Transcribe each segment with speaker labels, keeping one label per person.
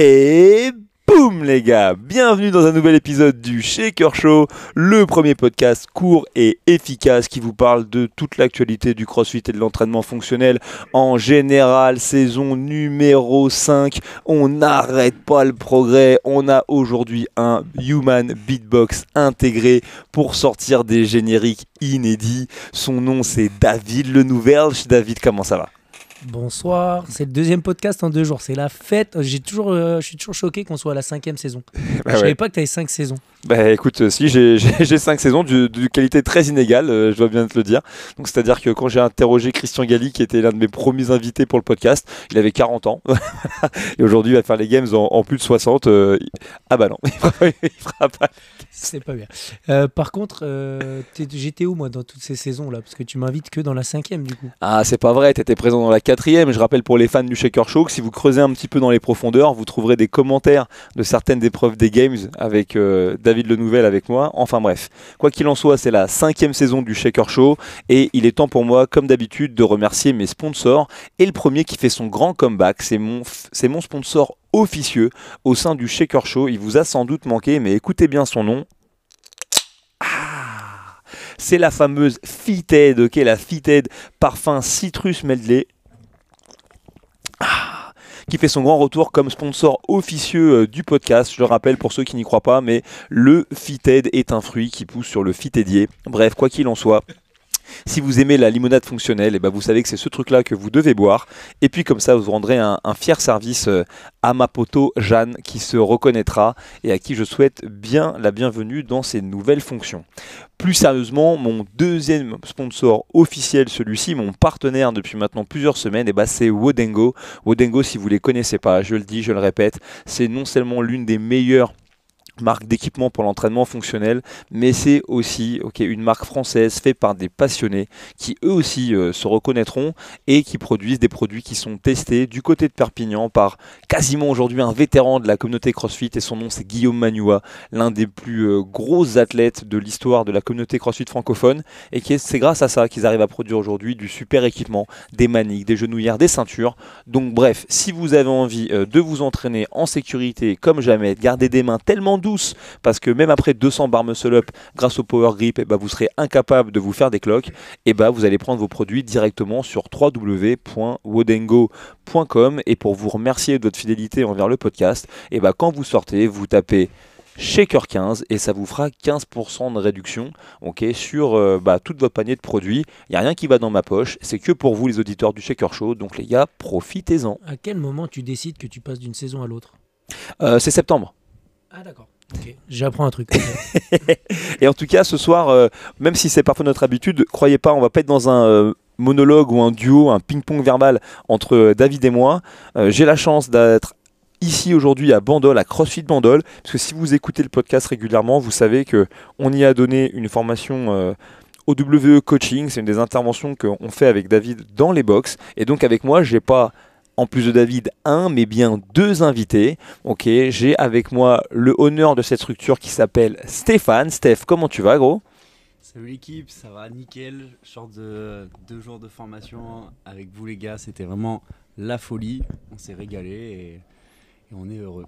Speaker 1: Et boum les gars, bienvenue dans un nouvel épisode du Shaker Show, le premier podcast court et efficace qui vous parle de toute l'actualité du crossfit et de l'entraînement fonctionnel en général, saison numéro 5. On n'arrête pas le progrès, on a aujourd'hui un Human Beatbox intégré pour sortir des génériques inédits. Son nom c'est David Le Nouvel. David, comment ça va?
Speaker 2: Bonsoir, c'est le deuxième podcast en deux jours, c'est la fête. J'ai toujours, euh, je suis toujours choqué qu'on soit à la cinquième saison.
Speaker 1: Bah
Speaker 2: je
Speaker 1: ouais.
Speaker 2: savais pas que tu avais cinq saisons.
Speaker 1: Bah écoute, euh, si j'ai cinq saisons de, qualité très inégale, euh, je dois bien te le dire. Donc c'est-à-dire que quand j'ai interrogé Christian Galli, qui était l'un de mes premiers invités pour le podcast, il avait 40 ans. Et aujourd'hui, il va faire les games en, en plus de 60. euh, il- Ah bah non, il fera, il fera pas.
Speaker 2: C'est pas bien. Euh, par contre, euh, j'étais où moi dans toutes ces saisons là Parce que tu m'invites que dans la cinquième du coup.
Speaker 1: Ah c'est pas vrai, t'étais présent dans la quatrième. Je rappelle pour les fans du Shaker Show que si vous creusez un petit peu dans les profondeurs, vous trouverez des commentaires de certaines épreuves des games avec euh, David Le Nouvel avec moi. Enfin bref, quoi qu'il en soit, c'est la cinquième saison du Shaker Show et il est temps pour moi, comme d'habitude, de remercier mes sponsors. Et le premier qui fait son grand comeback, c'est mon, c'est mon sponsor officieux au sein du Shaker Show. Il vous a sans doute manqué, mais écoutez bien son nom. Ah, c'est la fameuse Fitted, ok, la Fitted parfum citrus medley. Qui fait son grand retour comme sponsor officieux euh, du podcast. Je le rappelle pour ceux qui n'y croient pas, mais le Fitted est un fruit qui pousse sur le Fitedier. Bref, quoi qu'il en soit. Si vous aimez la limonade fonctionnelle, et ben vous savez que c'est ce truc-là que vous devez boire. Et puis comme ça, vous rendrez un, fier service euh, à ma poteau Jeanne qui se reconnaîtra et à qui je souhaite bien la bienvenue dans ses nouvelles fonctions. Plus sérieusement, mon deuxième sponsor officiel, celui-ci, mon partenaire depuis maintenant plusieurs semaines, et ben c'est Wodengo. Wodengo, si vous les connaissez pas, je le dis, je le répète, c'est non seulement l'une des meilleures marques d'équipement pour l'entraînement fonctionnel, mais c'est aussi ok, une marque française faite par des passionnés qui eux aussi euh, se reconnaîtront et qui produisent des produits qui sont testés du côté de Perpignan par quasiment aujourd'hui un vétéran de la communauté CrossFit et son nom c'est Guillaume Manua, l'un des plus euh, gros athlètes de l'histoire de la communauté CrossFit francophone et c'est grâce à ça qu'ils arrivent à produire aujourd'hui du super équipement, des maniques, des genouillères, des ceintures. Donc bref, si vous avez envie euh, de vous entraîner en sécurité comme jamais, de garder des mains tellement douces parce que même après 200 bar muscle up grâce au power grip, eh ben, vous serez incapable de vous faire des cloques, et ben, vous allez prendre vos produits directement sur www.wodengo.com et pour vous remercier de votre fidélité envers le podcast, et ben, quand vous sortez, vous tapez Shaker 15 et ça vous fera 15% de réduction ok, sur euh, bah, tout votre panier de produits. Il n'y a rien qui va dans ma poche, c'est que pour vous les auditeurs du Shaker Show, donc les gars, profitez-en.
Speaker 2: À quel moment tu décides que tu passes d'une saison à l'autre?
Speaker 1: Euh, c'est septembre.
Speaker 2: Ah d'accord. Ok. J'apprends un truc.
Speaker 1: Et en tout cas, ce soir, euh, même si c'est parfois notre habitude, croyez pas, on va pas être dans un euh, monologue ou un duo, un ping-pong verbal entre euh, David et moi. J'ai la chance d'être ici aujourd'hui à Bandol, à CrossFit Bandol, parce que si vous écoutez le podcast régulièrement, vous savez que on y a donné une formation. euh, au WE Coaching, c'est une des interventions qu'on fait avec David dans les box. Et donc avec moi, j'ai pas, en plus de David, un, mais bien deux invités. Ok, j'ai avec moi le honneur de cette structure qui s'appelle Stéphane. Steph, comment tu vas, gros?
Speaker 3: Salut l'équipe, ça va nickel. Je de deux jours de formation avec vous les gars, c'était vraiment la folie. On s'est régalé et on est heureux.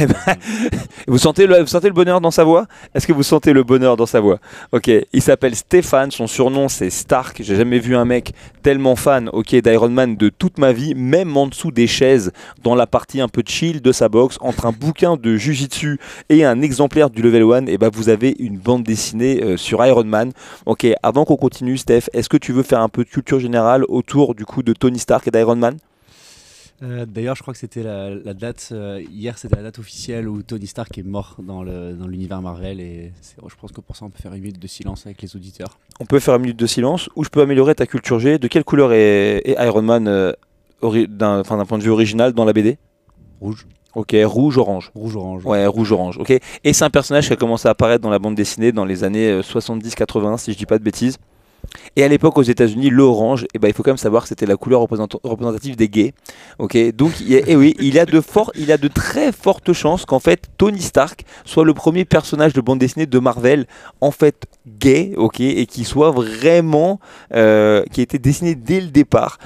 Speaker 1: Eh ben, Vous sentez le, bonheur dans sa voix? Est-ce que vous sentez le bonheur dans sa voix? Ok, il s'appelle Stéphane, son surnom c'est Stark. J'ai jamais vu un mec tellement fan d'Iron Man de toute ma vie, même en dessous des chaises, dans la partie un peu chill de sa box, entre un bouquin de Jujitsu et un exemplaire du Level 1, et ben vous avez une bande dessinée euh, sur Iron Man. Ok, avant qu'on continue, Steph, est-ce que tu veux faire un peu de culture générale autour du coup de Tony Stark et d'Iron Man?
Speaker 3: Euh, D'ailleurs, je crois que c'était la, la date, euh, hier c'était la date officielle où Tony Stark est mort dans le- dans l'univers Marvel et je pense que pour ça on peut faire une minute de silence avec les auditeurs.
Speaker 1: On peut faire une minute de silence ou je peux améliorer ta culture G. De quelle couleur est, est Iron Man euh, d'un point de vue original dans la BD
Speaker 3: Rouge,
Speaker 1: Ok, rouge, orange.
Speaker 3: rouge-orange.
Speaker 1: Ouais, rouge, orange. Ok. Et c'est un personnage qui a commencé à apparaître dans la bande dessinée dans les années euh, 70-80, si je dis pas de bêtises. Et à l'époque, aux États-Unis, l'orange, eh ben, il faut quand même savoir que c'était la couleur représent- représentative des gays. Ok, donc il a, eh oui, il a de fort, il a de très fortes chances qu'en fait Tony Stark soit le premier personnage de bande dessinée de Marvel en fait gay, ok, et qui soit vraiment, euh, qui a été dessiné dès le départ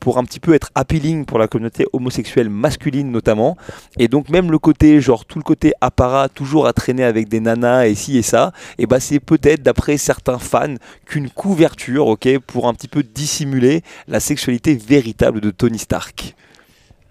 Speaker 1: pour un petit peu être appealing pour la communauté homosexuelle masculine notamment. Et donc même le côté, genre tout le côté apparat, toujours à traîner avec des nanas et ci et ça, et bah c'est peut-être d'après certains fans qu'une couverture, ok, pour un petit peu dissimuler la sexualité véritable de Tony Stark.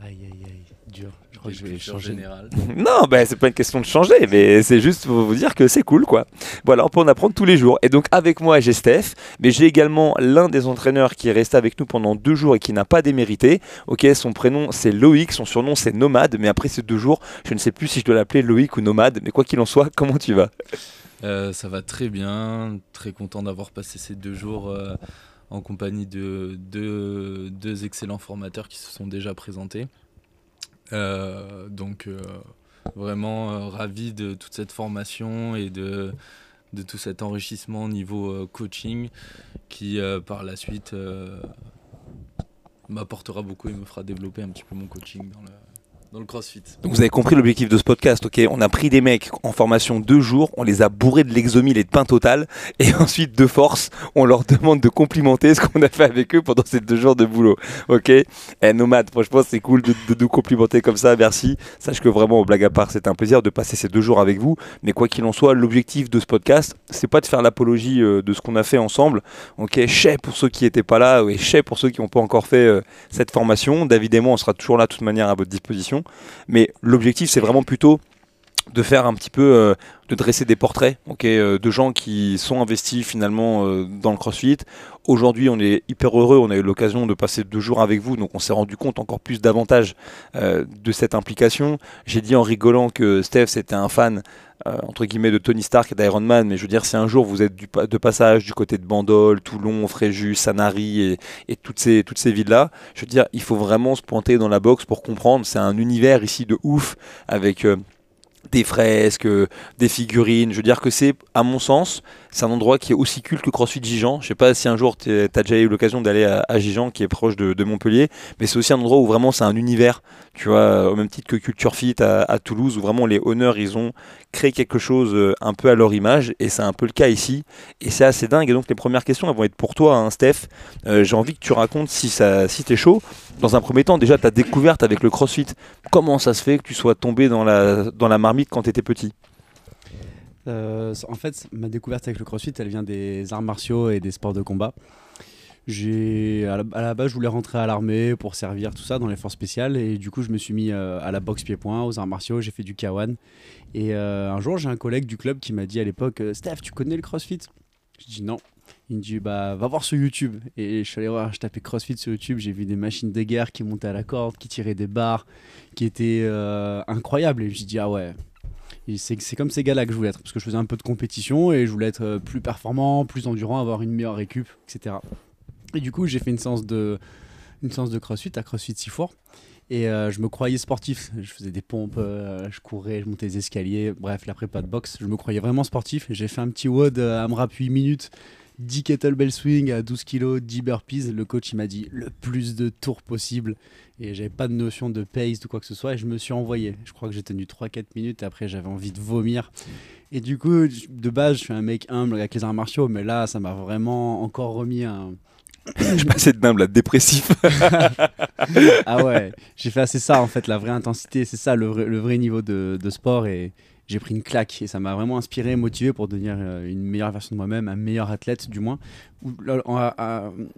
Speaker 3: Aïe aïe aïe, dur. Je crois que je vais changer.
Speaker 1: Non, ben c'est pas une question de changer, mais c'est juste pour vous dire que c'est cool, quoi. Voilà, on peut en apprendre tous les jours. Et donc avec moi, j'ai Steph, mais j'ai également l'un des entraîneurs qui est resté avec nous pendant deux jours et qui n'a pas démérité. Ok, son prénom c'est Loïc, son surnom c'est Nomade, mais après ces deux jours, je ne sais plus si je dois l'appeler Loïc ou Nomade, mais quoi qu'il en soit, comment tu vas?
Speaker 4: Euh, ça va très bien, très content d'avoir passé ces deux jours euh, en compagnie de deux, excellents formateurs qui se sont déjà présentés. Euh, donc vraiment ravi de toute cette formation et de, de tout cet enrichissement au niveau coaching qui par la suite m'apportera beaucoup et me fera développer un petit peu mon coaching dans le,
Speaker 1: Donc vous avez compris l'objectif de ce podcast, ok? On a pris des mecs en formation deux jours, on les a bourrés de l'exomile et de pain total, et ensuite de force, on leur demande de complimenter ce qu'on a fait avec eux pendant ces deux jours de boulot, ok? Eh Nomade, franchement c'est cool de, de nous complimenter comme ça, merci. Sache que vraiment, blague à part, c'était un plaisir de passer ces deux jours avec vous, mais quoi qu'il en soit, l'objectif de ce podcast, c'est pas de faire l'apologie euh, de ce qu'on a fait ensemble, ok? Chais pour ceux qui n'étaient pas là, et chais pour ceux qui n'ont pas encore fait euh, cette formation. David et moi, on sera toujours là de toute manière à votre disposition. Mais l'objectif, c'est vraiment plutôt de faire un petit peu, euh, de dresser des portraits euh, de gens qui sont investis finalement euh, dans le CrossFit. Aujourd'hui, on est hyper heureux, on a eu l'occasion de passer deux jours avec vous, donc on s'est rendu compte encore plus davantage de cette implication. J'ai dit en rigolant que Steph, c'était un fan, euh, entre guillemets, de Tony Stark et d'Iron Man, mais je veux dire, si un jour vous êtes du de passage du côté de Bandol, Toulon, Fréjus, Sanary et, et toutes ces, toutes ces villes-là, je veux dire, il faut vraiment se pointer dans la boxe pour comprendre. C'est un univers ici de ouf avec euh, des fresques, euh, des figurines. Je veux dire que c'est, à mon sens, c'est un endroit qui est aussi culte que CrossFit Gijan. Je sais pas si un jour tu as déjà eu l'occasion d'aller à, à Gijan, qui est proche de, Montpellier, mais c'est aussi un endroit où vraiment c'est un univers, tu vois, au même titre que Culture Fit à, Toulouse, où vraiment les honneurs, ils ont créé quelque chose euh, un peu à leur image, et c'est un peu le cas ici. Et c'est assez dingue. Et donc les premières questions, elles vont être pour toi, hein, Steph. Euh, J'ai envie que tu racontes si, ça, si chaud. Dans un premier temps, déjà ta découverte avec le CrossFit. Comment ça se fait que tu sois tombé dans la, dans la marmite quand tu étais petit?
Speaker 3: Euh, en fait, ma découverte avec le CrossFit, elle vient des arts martiaux et des sports de combat. J'ai à la, base, je voulais rentrer à l'armée pour servir tout ça dans les forces spéciales et du coup, je me suis mis euh, à la boxe pied-point, aux arts martiaux, j'ai fait du K1 et euh, un jour, j'ai un collègue du club qui m'a dit à l'époque "Steph, tu connais le CrossFit? Je dis non. Il me dit bah va voir sur YouTube. Et je suis allé voir, je tapais CrossFit sur YouTube, j'ai vu des machines de guerre qui montaient à la corde, qui tiraient des barres, qui étaient incroyables. Et je me suis dit ah ouais, c'est comme ces gars-là que je voulais être, parce que je faisais un peu de compétition et je voulais être euh, plus performant, plus endurant, avoir une meilleure récup, etc. Et du coup, j'ai fait une séance de, une séance de crossfit à CrossFit Sifour. Et euh, je me croyais sportif. Je faisais des pompes, euh, je courais, je montais les escaliers. Bref, la prépa de boxe, je me croyais vraiment sportif. J'ai fait un petit WOD à AMRAP 8 minutes, 10 kettlebell swing à 12 kg, 10 burpees. Le coach, il m'a dit le plus de tours possible. Et j'avais pas de notion de pace ou quoi que ce soit. Et je me suis envoyé. Je crois que j'ai tenu 3-4 minutes. Et après, j'avais envie de vomir. Et du coup, de base, je suis un mec humble avec les arts martiaux. Mais là, ça m'a vraiment encore remis un.
Speaker 1: Je passais de nimble à dépressif.
Speaker 3: Ah ouais, j'ai fait assez ça en fait, la vraie intensité. C'est ça le vrai, le vrai niveau de, de sport. Et j'ai pris une claque. Et ça m'a vraiment inspiré, motivé pour devenir euh, une meilleure version de moi-même, un meilleur athlète du moins.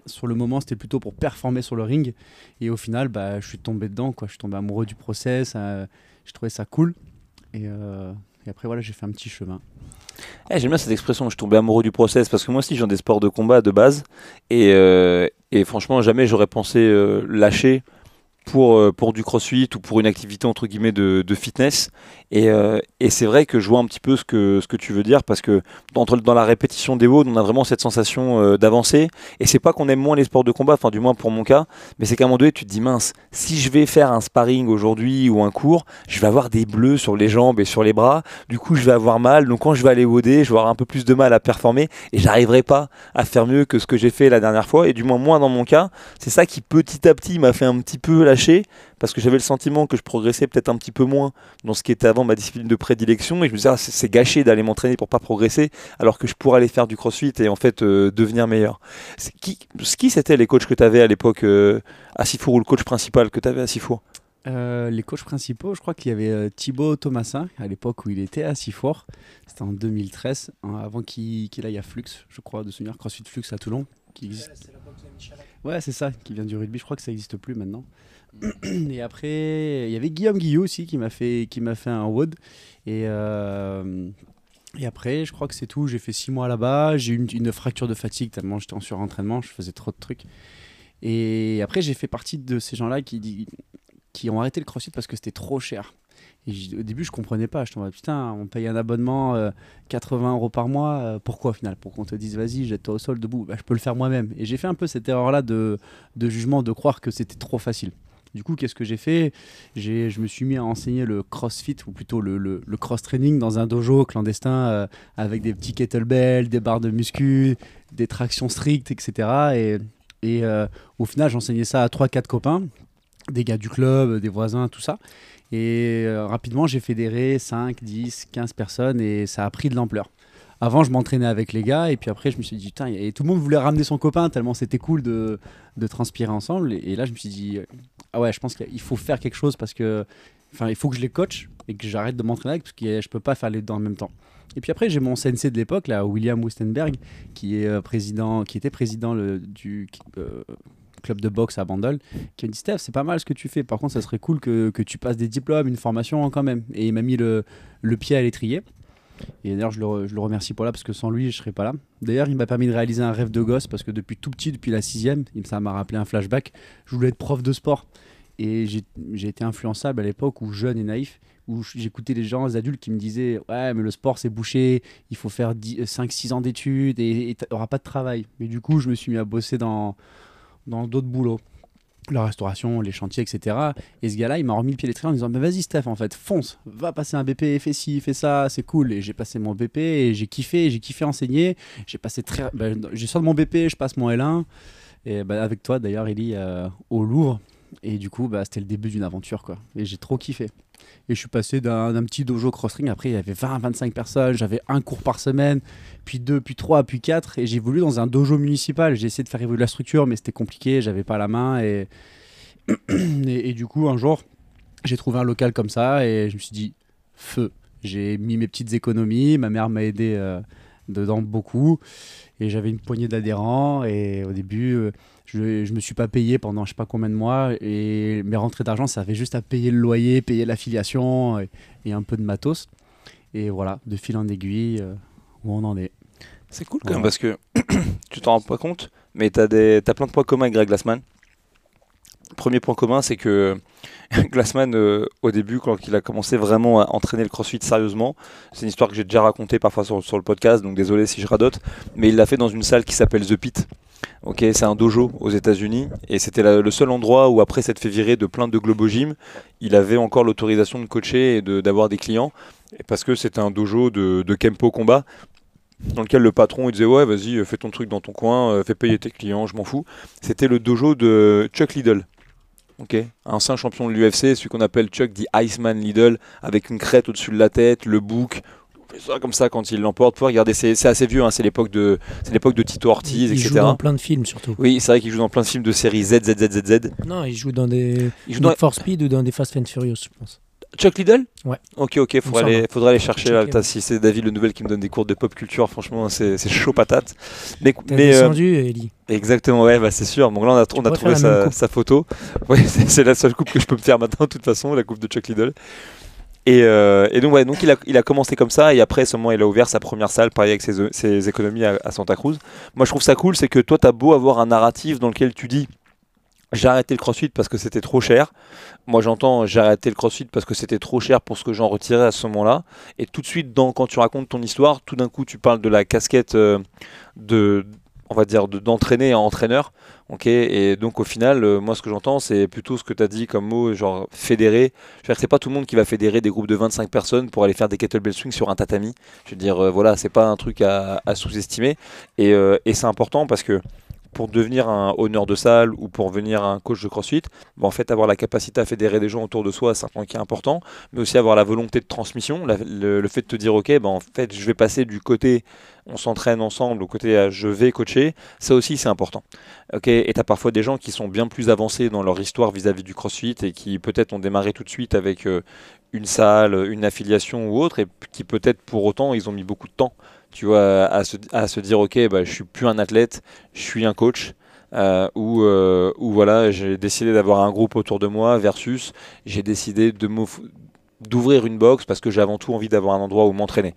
Speaker 3: Sur le moment, c'était plutôt pour performer sur le ring. Et au final, bah, je suis tombé dedans. Quoi. Je suis tombé amoureux du process. euh, j'ai trouvé ça cool. Et, euh, et après, voilà, j'ai fait un petit chemin.
Speaker 1: Eh, J'aime bien cette expression, je suis tombé amoureux du process, parce que moi aussi j'ai des sports de combat de base, et, franchement jamais j'aurais pensé lâcher pour, pour du crossfit ou pour une activité entre guillemets de fitness. Et, euh, et c'est vrai que je vois un petit peu ce que, ce que tu veux dire parce que dans, dans la répétition des WOD, on a vraiment cette sensation euh, d'avancer. Et c'est pas qu'on aime moins les sports de combat, enfin du moins pour mon cas, mais c'est qu'à un moment donné, tu te dis mince, si je vais faire un sparring aujourd'hui ou un cours, je vais avoir des bleus sur les jambes et sur les bras. Du coup, je vais avoir mal. Donc quand je vais aller WODer, je vais avoir un peu plus de mal à performer et j'arriverai pas à faire mieux que ce que j'ai fait la dernière fois. Et du moins, moins dans mon cas, c'est ça qui petit à petit m'a fait un petit peu lâcher parce que j'avais le sentiment que je progressais peut-être un petit peu moins dans ce qui était avant ma discipline de prédilection et je me disais ah, c'est gâché d'aller m'entraîner pour pas progresser alors que je pourrais aller faire du crossfit et en fait euh, devenir meilleur. Qui, qui c'était les coachs que tu avais à l'époque euh, à Sifour ou le coach principal que tu avais à Sifour?
Speaker 3: Euh, les coachs principaux, je crois qu'il y avait Thibaut Thomasin à l'époque où il était à Sifour. C'était en 2013, hein, avant qu'il aille à Flux, je crois, de souvenir CrossFit Flux à Toulon. Qui existe... Ouais, c'est ça, qui vient du rugby. Je crois que ça n'existe plus maintenant. Et après, il y avait Guillaume Guillot aussi qui m'a fait, qui m'a fait un WOD. Et, euh, et après, je crois que c'est tout. J'ai fait six mois là-bas. J'ai eu une, fracture de fatigue tellement j'étais en surentraînement. Je faisais trop de trucs. Et après, j'ai fait partie de ces gens-là qui, qui ont arrêté le crossfit parce que c'était trop cher. Au début, je comprenais pas. Je me putain, on paye un abonnement 80 euh, euros par mois. Euh, pourquoi au final? Pour qu'on te dise, vas-y, jette-toi au sol debout. Bah, je peux le faire moi-même. Et j'ai fait un peu cette erreur-là de, de jugement, de croire que c'était trop facile. Du coup, qu'est-ce que j'ai fait? Je me suis mis à enseigner le crossfit, ou plutôt le, le, cross-training dans un dojo clandestin euh, avec des petits kettlebells, des barres de muscu, des tractions strictes, etc. Et, et au final, j'enseignais ça à 3-4 copains, des gars du club, des voisins, tout ça. Et euh, rapidement, j'ai fédéré 5, 10, 15 personnes et ça a pris de l'ampleur. Avant, je m'entraînais avec les gars et puis après, je me suis dit, putain, et tout le monde voulait ramener son copain tellement c'était cool de, de, transpirer ensemble. Et, là, je me suis dit, ah ouais, je pense qu'il faut faire quelque chose parce que, enfin, il faut que je les coach et que j'arrête de m'entraîner avec parce que je peux pas faire les deux en même temps. Et puis après, j'ai mon CNC de l'époque, là, William Wustenberg, qui, est, euh, président, qui était président le, du euh, club de boxe à Bandol, qui m'a dit Steph, c'est pas mal ce que tu fais. Par contre, ça serait cool que, que tu passes des diplômes, une formation quand même. Et il m'a mis le, le pied à l'étrier. Et d'ailleurs, je le, je le, remercie pour là parce que sans lui, je serais pas là. D'ailleurs, il m'a permis de réaliser un rêve de gosse parce que depuis tout petit, depuis la sixième, ça m'a rappelé un flashback. Je voulais être prof de sport. Et j'ai été influençable à l'époque où jeune et naïf, où j'écoutais les gens, les adultes qui me disaient Ouais, mais le sport c'est bouché, il faut faire 5-6 ans d'études et tu n'auras pas de travail. Mais du coup, je me suis mis à bosser dans, dans d'autres boulots la restauration, les chantiers, etc. Et ce gars-là, il m'a remis le pied l'étrier en disant vas-y, Steph, en fait, fonce, va passer un BP, fais ci, fais ça, c'est cool. Et j'ai passé mon BP et j'ai kiffé, j'ai kiffé enseigner. J'ai passé très. Ben, j'ai sorti mon BP, je passe mon L1. Et ben, avec toi, d'ailleurs, Ellie, euh, au Louvre. Et du coup, bah, c'était le début d'une aventure, quoi. Et j'ai trop kiffé. Et je suis passé d'un petit dojo cross-ring. Après, il y avait 20 25 personnes. J'avais un cours par semaine, puis deux, puis trois, puis quatre. Et j'ai voulu dans un dojo municipal. J'ai essayé de faire évoluer la structure, mais c'était compliqué. J'avais pas la main. Et... et, du coup, un jour, j'ai trouvé un local comme ça. Et je me suis dit, feu. J'ai mis mes petites économies. Ma mère m'a aidé euh, dedans beaucoup. Et j'avais une poignée d'adhérents. Et au début. Euh, je, je me suis pas payé pendant je sais pas combien de mois et mes rentrées d'argent, ça avait juste à payer le loyer, payer l'affiliation et, un peu de matos. Et voilà, de fil en aiguille, euh, où on en est.
Speaker 1: C'est cool quand même parce que tu t'en rends pas compte, mais tu as, as, plein de points communs avec Greg Glassman. Premier point commun, c'est que Glassman, euh, au début, quand il a commencé vraiment à entraîner le crossfit sérieusement, c'est une histoire que j'ai déjà racontée parfois sur, sur, le podcast, donc désolé si je radote, mais il l'a fait dans une salle qui s'appelle The Pit. Ok, c'est un dojo aux États-Unis et c'était le seul endroit où après s'être fait virer de plein de Globo Gym, il avait encore l'autorisation de coacher et d'avoir des clients parce que c'était un dojo de, Kempo combat dans lequel le patron il disait ouais vas-y fais ton truc dans ton coin, euh, fais payer tes clients, je m'en fous. C'était le dojo de Chuck Liddell. Ok, ancien champion de l'UFC, celui qu'on appelle Chuck dit Iceman Liddell, avec une crête au-dessus de la tête, le bouc, ça comme ça quand il l'emporte. Pour regarder, c'est assez vieux, hein, c'est l'époque de, c'est l'époque de Tito Ortiz,
Speaker 2: il
Speaker 1: etc.
Speaker 2: Il joue dans plein de films surtout.
Speaker 1: Oui, c'est vrai qu'il joue dans plein de films de séries Z, Z, Z, Z, Z.
Speaker 2: Non, il joue dans des il joue dans... For Speed ou dans des Fast and Furious, je pense.
Speaker 1: Chuck Liddell?
Speaker 2: Ouais.
Speaker 1: Ok, ok, faudra aller, faudra aller chercher là. Si c'est David Le Nouvel qui me donne des cours de pop culture, franchement, c'est chaud patate.
Speaker 2: Mais, mais descendu, euh, Ellie.
Speaker 1: Exactement, ouais, bah c'est sûr. Bon, là, on a, on a trouvé sa, sa, photo. Ouais, c'est la seule coupe que je peux me faire maintenant, de toute façon, la coupe de Chuck Liddell. Euh, et, donc, ouais, donc il, a, commencé comme ça, et après, seulement, il a ouvert sa première salle, pareil avec ses, économies à, Santa Cruz. Moi, je trouve ça cool, c'est que toi, tu as beau avoir un narratif dans lequel tu dis j'ai arrêté le crossfit parce que c'était trop cher. Moi j'entends j'ai arrêté le crossfit parce que c'était trop cher pour ce que j'en retirais à ce moment-là. Et tout de suite, quand tu racontes ton histoire, tout d'un coup tu parles de la casquette euh, de, on va dire, d'entraîner à entraîneur. Ok et donc au final, euh, moi ce que j'entends, c'est plutôt ce que tu as dit comme mot, genre fédérer. Je veux dire, c'est pas tout le monde qui va fédérer des groupes de 25 personnes pour aller faire des kettlebell swings sur un tatami. Je veux dire, euh, voilà, c'est pas un truc à, sous-estimer. Et, et c'est important parce que pour devenir un honneur de salle ou pour devenir un coach de crossfit, en fait, avoir la capacité à fédérer des gens autour de soi, c'est un point qui est important, mais aussi avoir la volonté de transmission, le, fait de te dire, ok, ben, en fait, je vais passer du côté on s'entraîne ensemble au côté euh, je vais coacher, ça aussi c'est important. Ok, et tu as parfois des gens qui sont bien plus avancés dans leur histoire vis-à-vis du crossfit et qui peut-être ont démarré tout de suite avec euh, une salle, une affiliation ou autre, et qui peut-être pour autant ils ont mis beaucoup de temps tu vois, à se, à se dire, ok, bah, je suis plus un athlète, je suis un coach. Euh, ou euh, voilà, j'ai décidé d'avoir un groupe autour de moi versus j'ai décidé d'ouvrir une box parce que j'ai avant tout envie d'avoir un endroit où m'entraîner.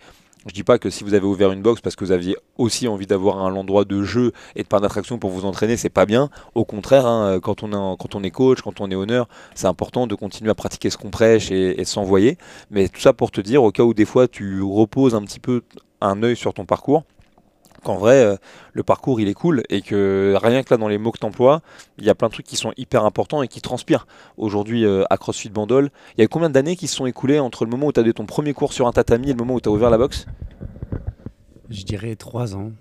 Speaker 1: Je dis pas que si vous avez ouvert une box parce que vous aviez aussi envie d'avoir un endroit de jeu et de parc d'attraction pour vous entraîner, c'est pas bien. Au contraire, hein, quand, on est, quand on est coach, quand on est honneur, c'est important de continuer à pratiquer ce qu'on prêche et s'envoyer. Mais tout ça pour te dire, au cas où des fois tu reposes un petit peu un œil sur ton parcours qu'en vrai, euh, le parcours il est cool et que rien que là dans les mots que tu emploies, il y a plein de trucs qui sont hyper importants et qui transpirent. Aujourd'hui, euh, à CrossFit Bandol, il y a combien d'années qui se sont écoulées entre le moment où tu as donné ton premier cours sur un tatami et le moment où tu as ouvert la boxe?
Speaker 3: Je dirais trois ans.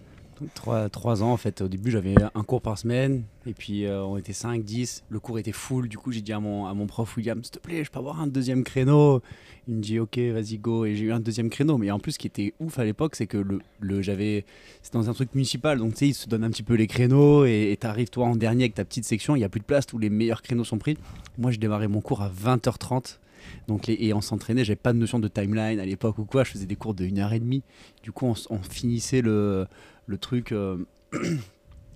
Speaker 3: Trois, trois, ans en fait. Au début, j'avais un cours par semaine et puis euh, on était 5, 10. Le cours était full. Du coup, j'ai dit à mon, à mon prof William, s'il te plaît, je peux avoir un deuxième créneau. Il me dit, ok, vas-y, go. Et j'ai eu un deuxième créneau. Mais en plus, ce qui était ouf à l'époque, c'est que le, le j'avais. C'était dans un truc municipal. Donc, tu sais, ils se donnent un petit peu les créneaux et tu arrives, toi, en dernier avec ta petite section. Il n'y a plus de place. Tous les meilleurs créneaux sont pris. Moi, je démarrais mon cours à 20h30. Donc, et on s'entraînait, j'avais pas de notion de timeline à l'époque ou quoi, je faisais des cours de 1h30. Du coup, on finissait le, le truc euh,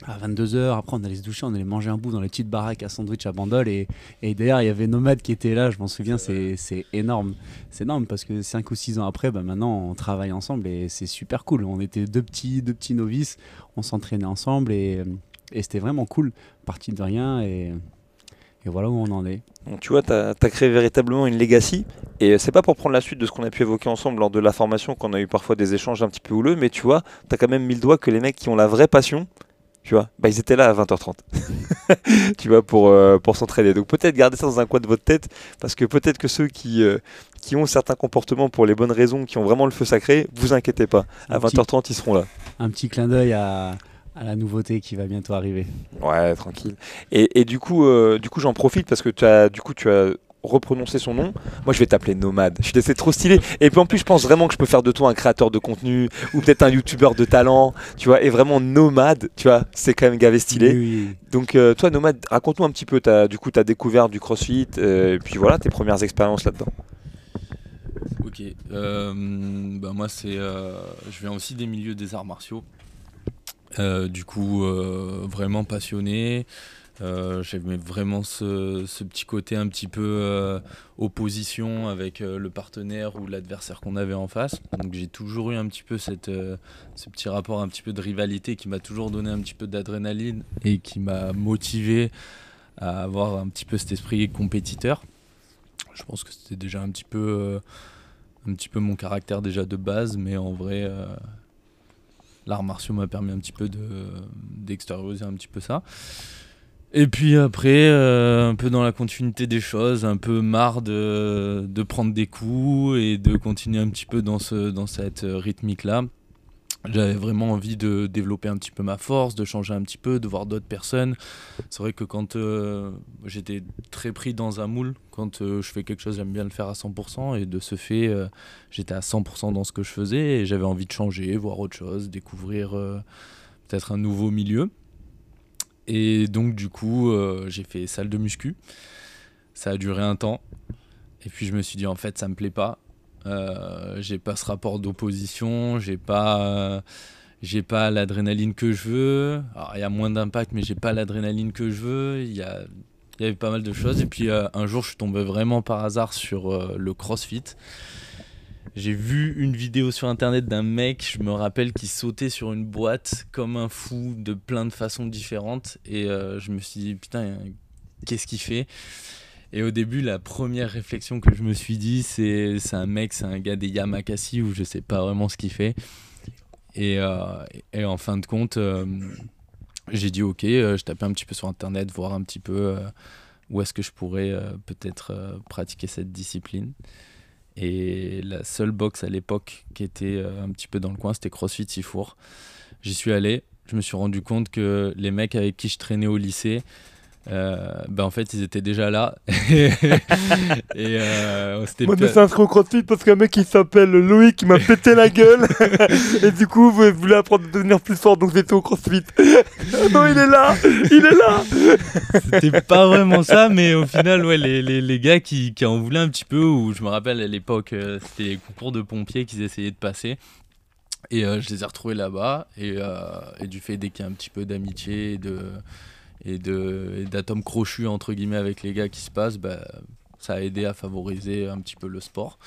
Speaker 3: à 22h. Après, on allait se doucher, on allait manger un bout dans les petites baraques à sandwich à Bandol. Et, et d'ailleurs, il y avait Nomade qui était là, je m'en souviens, c'est énorme. C'est énorme parce que 5 ou 6 ans après, bah, maintenant, on travaille ensemble et c'est super cool. On était deux petits, deux petits novices, on s'entraînait ensemble et, et c'était vraiment cool. Parti de rien et et voilà où on en est.
Speaker 1: Donc, tu vois, tu as, créé véritablement une legacy. Et c'est pas pour prendre la suite de ce qu'on a pu évoquer ensemble lors de la formation, qu'on a eu parfois des échanges un petit peu houleux, mais tu vois, tu as quand même mis le doigt que les mecs qui ont la vraie passion, tu vois, bah, ils étaient là à 20h30. tu vois, pour, euh, pour s'entraîner. Donc peut-être garder ça dans un coin de votre tête, parce que peut-être que ceux qui, euh, qui ont certains comportements pour les bonnes raisons, qui ont vraiment le feu sacré, vous inquiétez pas. À 20h30, ils seront là.
Speaker 3: Un petit clin d'œil à à la nouveauté qui va bientôt arriver.
Speaker 1: Ouais, tranquille. Et, et du coup, euh, du coup, j'en profite parce que tu as, du coup, tu as reprononcé son nom. Moi, je vais t'appeler Nomade. Je c'est trop stylé. Et puis en plus, je pense vraiment que je peux faire de toi un créateur de contenu ou peut-être un youtubeur de talent, tu vois. Et vraiment Nomade, tu vois, c'est quand même gavé stylé. Donc euh, toi, Nomade, raconte-nous un petit peu. As, du coup, tu as découvert du CrossFit euh, et puis voilà tes premières expériences là-dedans.
Speaker 4: Ok, bah moi c'est, je viens aussi des milieux des arts martiaux. Euh, du coup, euh, vraiment passionné. Euh, J'aimais vraiment ce, petit côté un petit peu opposition avec le partenaire ou l'adversaire qu'on avait en face. Donc j'ai toujours eu un petit peu ce petit rapport un petit peu de rivalité qui m'a toujours donné un petit peu d'adrénaline et qui m'a motivé à avoir un petit peu cet esprit compétiteur. Je pense que c'était déjà un petit peu, un petit peu mon caractère déjà de base, mais en vrai l'art martiaux m'a permis un petit peu d'extérioriser un petit peu ça. Et puis après, euh, un peu dans la continuité des choses, un peu marre de, de, prendre des coups et de continuer un petit peu dans, ce, dans cette rythmique-là. J'avais vraiment envie de développer un petit peu ma force, de changer un petit peu, de voir d'autres personnes. C'est vrai que quand euh, j'étais très pris dans un moule, quand euh, je fais quelque chose, j'aime bien le faire à 100%. Et de ce fait, euh, j'étais à 100% dans ce que je faisais et j'avais envie de changer, voir autre chose, découvrir peut-être un nouveau milieu. Et donc, du coup, j'ai fait salle de muscu. Ça a duré un temps. Et puis, je me suis dit, en fait, ça me plaît pas. Euh, j'ai pas ce rapport d'opposition, j'ai pas, j'ai pas l'adrénaline que je veux. il y a moins d'impact, mais j'ai pas l'adrénaline que je veux. Il y, y avait pas mal de choses. Et puis euh, un jour, je suis tombé vraiment par hasard sur euh, le CrossFit. J'ai vu une vidéo sur internet d'un mec, je me rappelle, qui sautait sur une boîte comme un fou de plein de façons différentes. Et je me suis dit, putain, qu'est-ce qu'il fait? Et au début, la première réflexion que je me suis dit, c'est c'est un mec, c'est un gars des Yamakasi où je sais pas vraiment ce qu'il fait. Et, euh, en fin de compte, euh, j'ai dit ok, euh, je tapais un petit peu sur internet, voir un petit peu où est-ce que je pourrais peut-être pratiquer cette discipline. Et la seule boxe à l'époque qui était un petit peu dans le coin, c'était CrossFit Sifour. J'y suis allé, je me suis rendu compte que les mecs avec qui je traînais au lycée, euh, ben en fait ils étaient déjà là. Et
Speaker 1: euh, Moi je me suis inscrit au crossfit parce qu'un mec qui s'appelle Loïc qui m'a pété la gueule. Et du coup vous voulez apprendre à devenir plus fort donc j'étais au crossfit. Non il est là il est là.
Speaker 4: C'était pas vraiment ça mais au final ouais les, les, les gars qui, qui, en voulaient un petit peu ou je me rappelle à l'époque euh, c'était les concours de pompiers qu'ils essayaient de passer. Et je les ai retrouvés là-bas. Et, et, du fait dès qu'il y a un petit peu d'amitié de et d'atomes crochus entre guillemets avec les gars qui se passent, bah, ça a aidé à favoriser un petit peu le sport.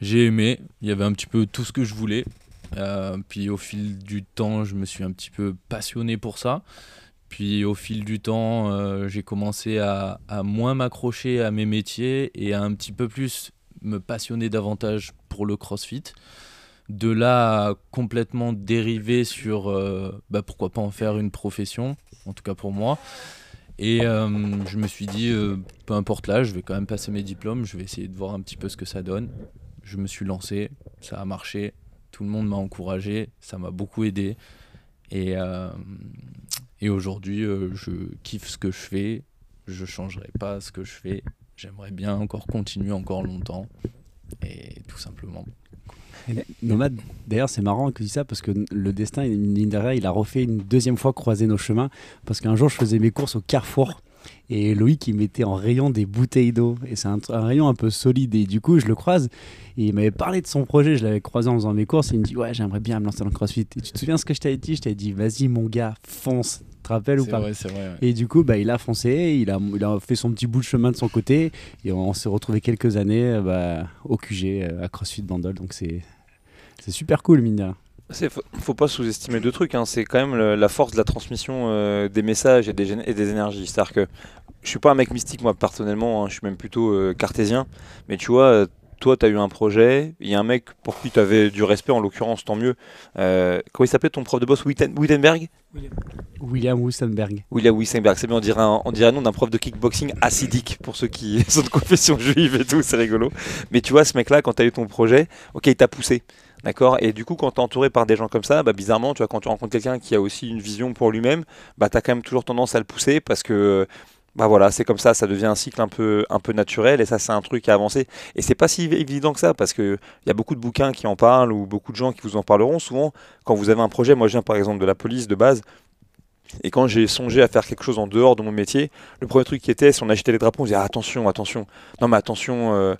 Speaker 4: J'ai aimé, il y avait un petit peu tout ce que je voulais. Euh, puis au fil du temps, je me suis un petit peu passionné pour ça. Puis au fil du temps, euh, j'ai commencé à, à moins m'accrocher à mes métiers et à un petit peu plus me passionner davantage pour le crossfit de là complètement dériver sur euh, bah, pourquoi pas en faire une profession, en tout cas pour moi. Et euh, je me suis dit, euh, peu importe là, je vais quand même passer mes diplômes, je vais essayer de voir un petit peu ce que ça donne. Je me suis lancé, ça a marché, tout le monde m'a encouragé, ça m'a beaucoup aidé. Et, et aujourd'hui, je kiffe ce que je fais, je changerai pas ce que je fais, j'aimerais bien encore continuer encore longtemps. Et tout simplement.
Speaker 3: Nomade, d'ailleurs, c'est marrant que tu dis ça parce que le destin, mine derrière, il a refait une deuxième fois croiser nos chemins. Parce qu'un jour, je faisais mes courses au Carrefour et Loïc, il mettait en rayon des bouteilles d'eau. Et c'est un, rayon un peu solide. Et du coup, je le croise. Et il m'avait parlé de son projet. Je l'avais croisé en faisant mes courses. Et il me dit Ouais, j'aimerais bien me lancer dans le crossfit. Et tu te souviens ce que je t'avais dit? Je t'avais dit Vas-y, mon gars, fonce. Tu te rappelles ou pas?
Speaker 4: vrai, vrai,
Speaker 3: Et du coup, bah, il a foncé. Il a, il a fait son petit bout de chemin de son côté. Et on, s'est retrouvé quelques années bah, au QG euh, à CrossFit Bandol. Donc c'est c'est super cool, mine
Speaker 1: il faut, faut pas sous-estimer deux trucs. Hein. C'est quand même la force de la transmission euh, des messages et des, et des énergies. C'est-à-dire que je suis pas un mec mystique, moi, personnellement. Hein. Je suis même plutôt euh, cartésien. Mais tu vois, euh, toi, tu as eu un projet. Il y a un mec pour qui tu avais du respect, en l'occurrence, tant mieux. comment il s'appelait ton prof de boss? Wittenberg?
Speaker 3: William Wittenberg.
Speaker 1: William Wittenberg, c'est bien, on dirait, un, on dirait un nom d'un prof de kickboxing acidique pour ceux qui sont de confession juive et tout, c'est rigolo. Mais tu vois, ce mec-là, quand tu as eu ton projet, ok, il t'a poussé. D'accord Et du coup, quand tu es entouré par des gens comme ça, bah, bizarrement, tu vois, quand tu rencontres quelqu'un qui a aussi une vision pour lui-même, bah, tu as quand même toujours tendance à le pousser parce que bah voilà, c'est comme ça, ça devient un cycle un peu, un peu naturel et ça c'est un truc à avancer. Et c'est pas si évident que ça parce qu'il y a beaucoup de bouquins qui en parlent ou beaucoup de gens qui vous en parleront. Souvent, quand vous avez un projet, moi je viens par exemple de la police de base, et quand j'ai songé à faire quelque chose en dehors de mon métier, le premier truc qui était, si on agitait les drapeaux, on disait ah, attention, attention, non mais attention, euh,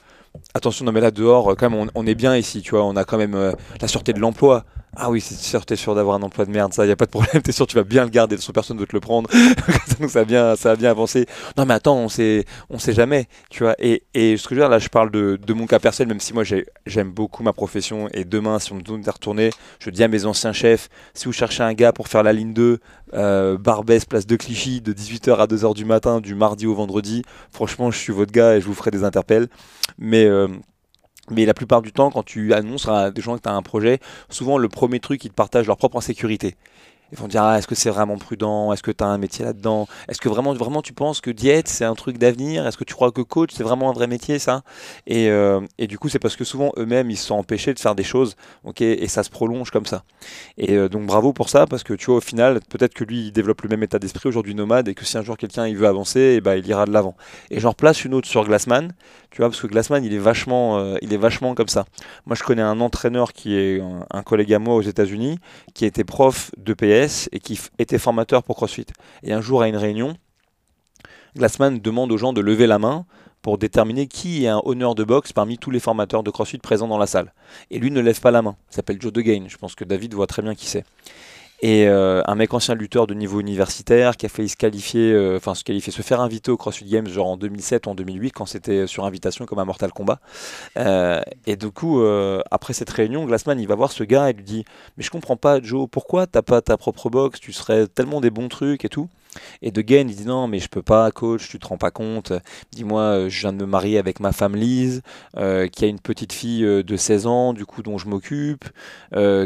Speaker 1: attention, non mais là dehors, quand même, on, est bien ici, tu vois, on a quand même euh, la sûreté de l'emploi. Ah oui, c'est sûr, t'es sûr d'avoir un emploi de merde, ça, y a pas de problème, t'es sûr, tu vas bien le garder, de personne ne veut te le prendre. Donc ça a bien, ça a bien avancé. Non mais attends, on sait, on sait jamais, tu vois. Et, et ce que je veux dire là, je parle de, de mon cas personnel, même si moi j'aime beaucoup ma profession. Et demain, si on me donne retourner, je dis à mes anciens chefs, si vous cherchez un gars pour faire la ligne 2, euh, Barbès, place de Clichy, de 18h à 2h du matin, du mardi au vendredi, franchement, je suis votre gars et je vous ferai des interpelles. Mais euh, mais la plupart du temps, quand tu annonces à des gens que tu as un projet, souvent le premier truc, ils te partagent leur propre insécurité. Ils vont dire ah, est-ce que c'est vraiment prudent? Est-ce que tu as un métier là-dedans? Est-ce que vraiment, vraiment tu penses que diète c'est un truc d'avenir? Est-ce que tu crois que coach c'est vraiment un vrai métier ça? Et, euh, et, du coup c'est parce que souvent eux-mêmes ils se sont empêchés de faire des choses et ça se prolonge comme ça. Et euh, donc bravo pour ça parce que tu vois au final peut-être que lui il développe le même état d'esprit aujourd'hui nomade et que si un jour quelqu'un il veut avancer et eh ben, il ira de l'avant. Et j'en replace une autre sur Glassman tu vois parce que Glassman il est vachement euh, il est vachement comme ça. Moi je connais un entraîneur qui est un, un collègue à moi aux États-Unis qui était prof de PS et qui était formateur pour CrossFit. Et un jour à une réunion, Glassman demande aux gens de lever la main pour déterminer qui est un honneur de boxe parmi tous les formateurs de CrossFit présents dans la salle. Et lui ne lève pas la main. Il s'appelle Joe DeGain. Je pense que David voit très bien qui c'est. Et euh, un mec ancien lutteur de niveau universitaire qui a failli se qualifier, euh, enfin se qualifier, se faire inviter au CrossFit Games genre en 2007 ou en 2008 quand c'était sur invitation comme un Mortal Kombat. Euh, et du coup, après cette réunion, Glassman il va voir ce gars et lui dit Mais je comprends pas, Joe, pourquoi t'as pas ta propre box? Tu serais tellement des bons trucs et tout. Et De il dit non, mais je peux pas, coach, tu te rends pas compte. Dis-moi, euh, je viens de me marier avec ma femme Lise, euh, qui a une petite fille euh, de 16 ans, du coup, dont je m'occupe,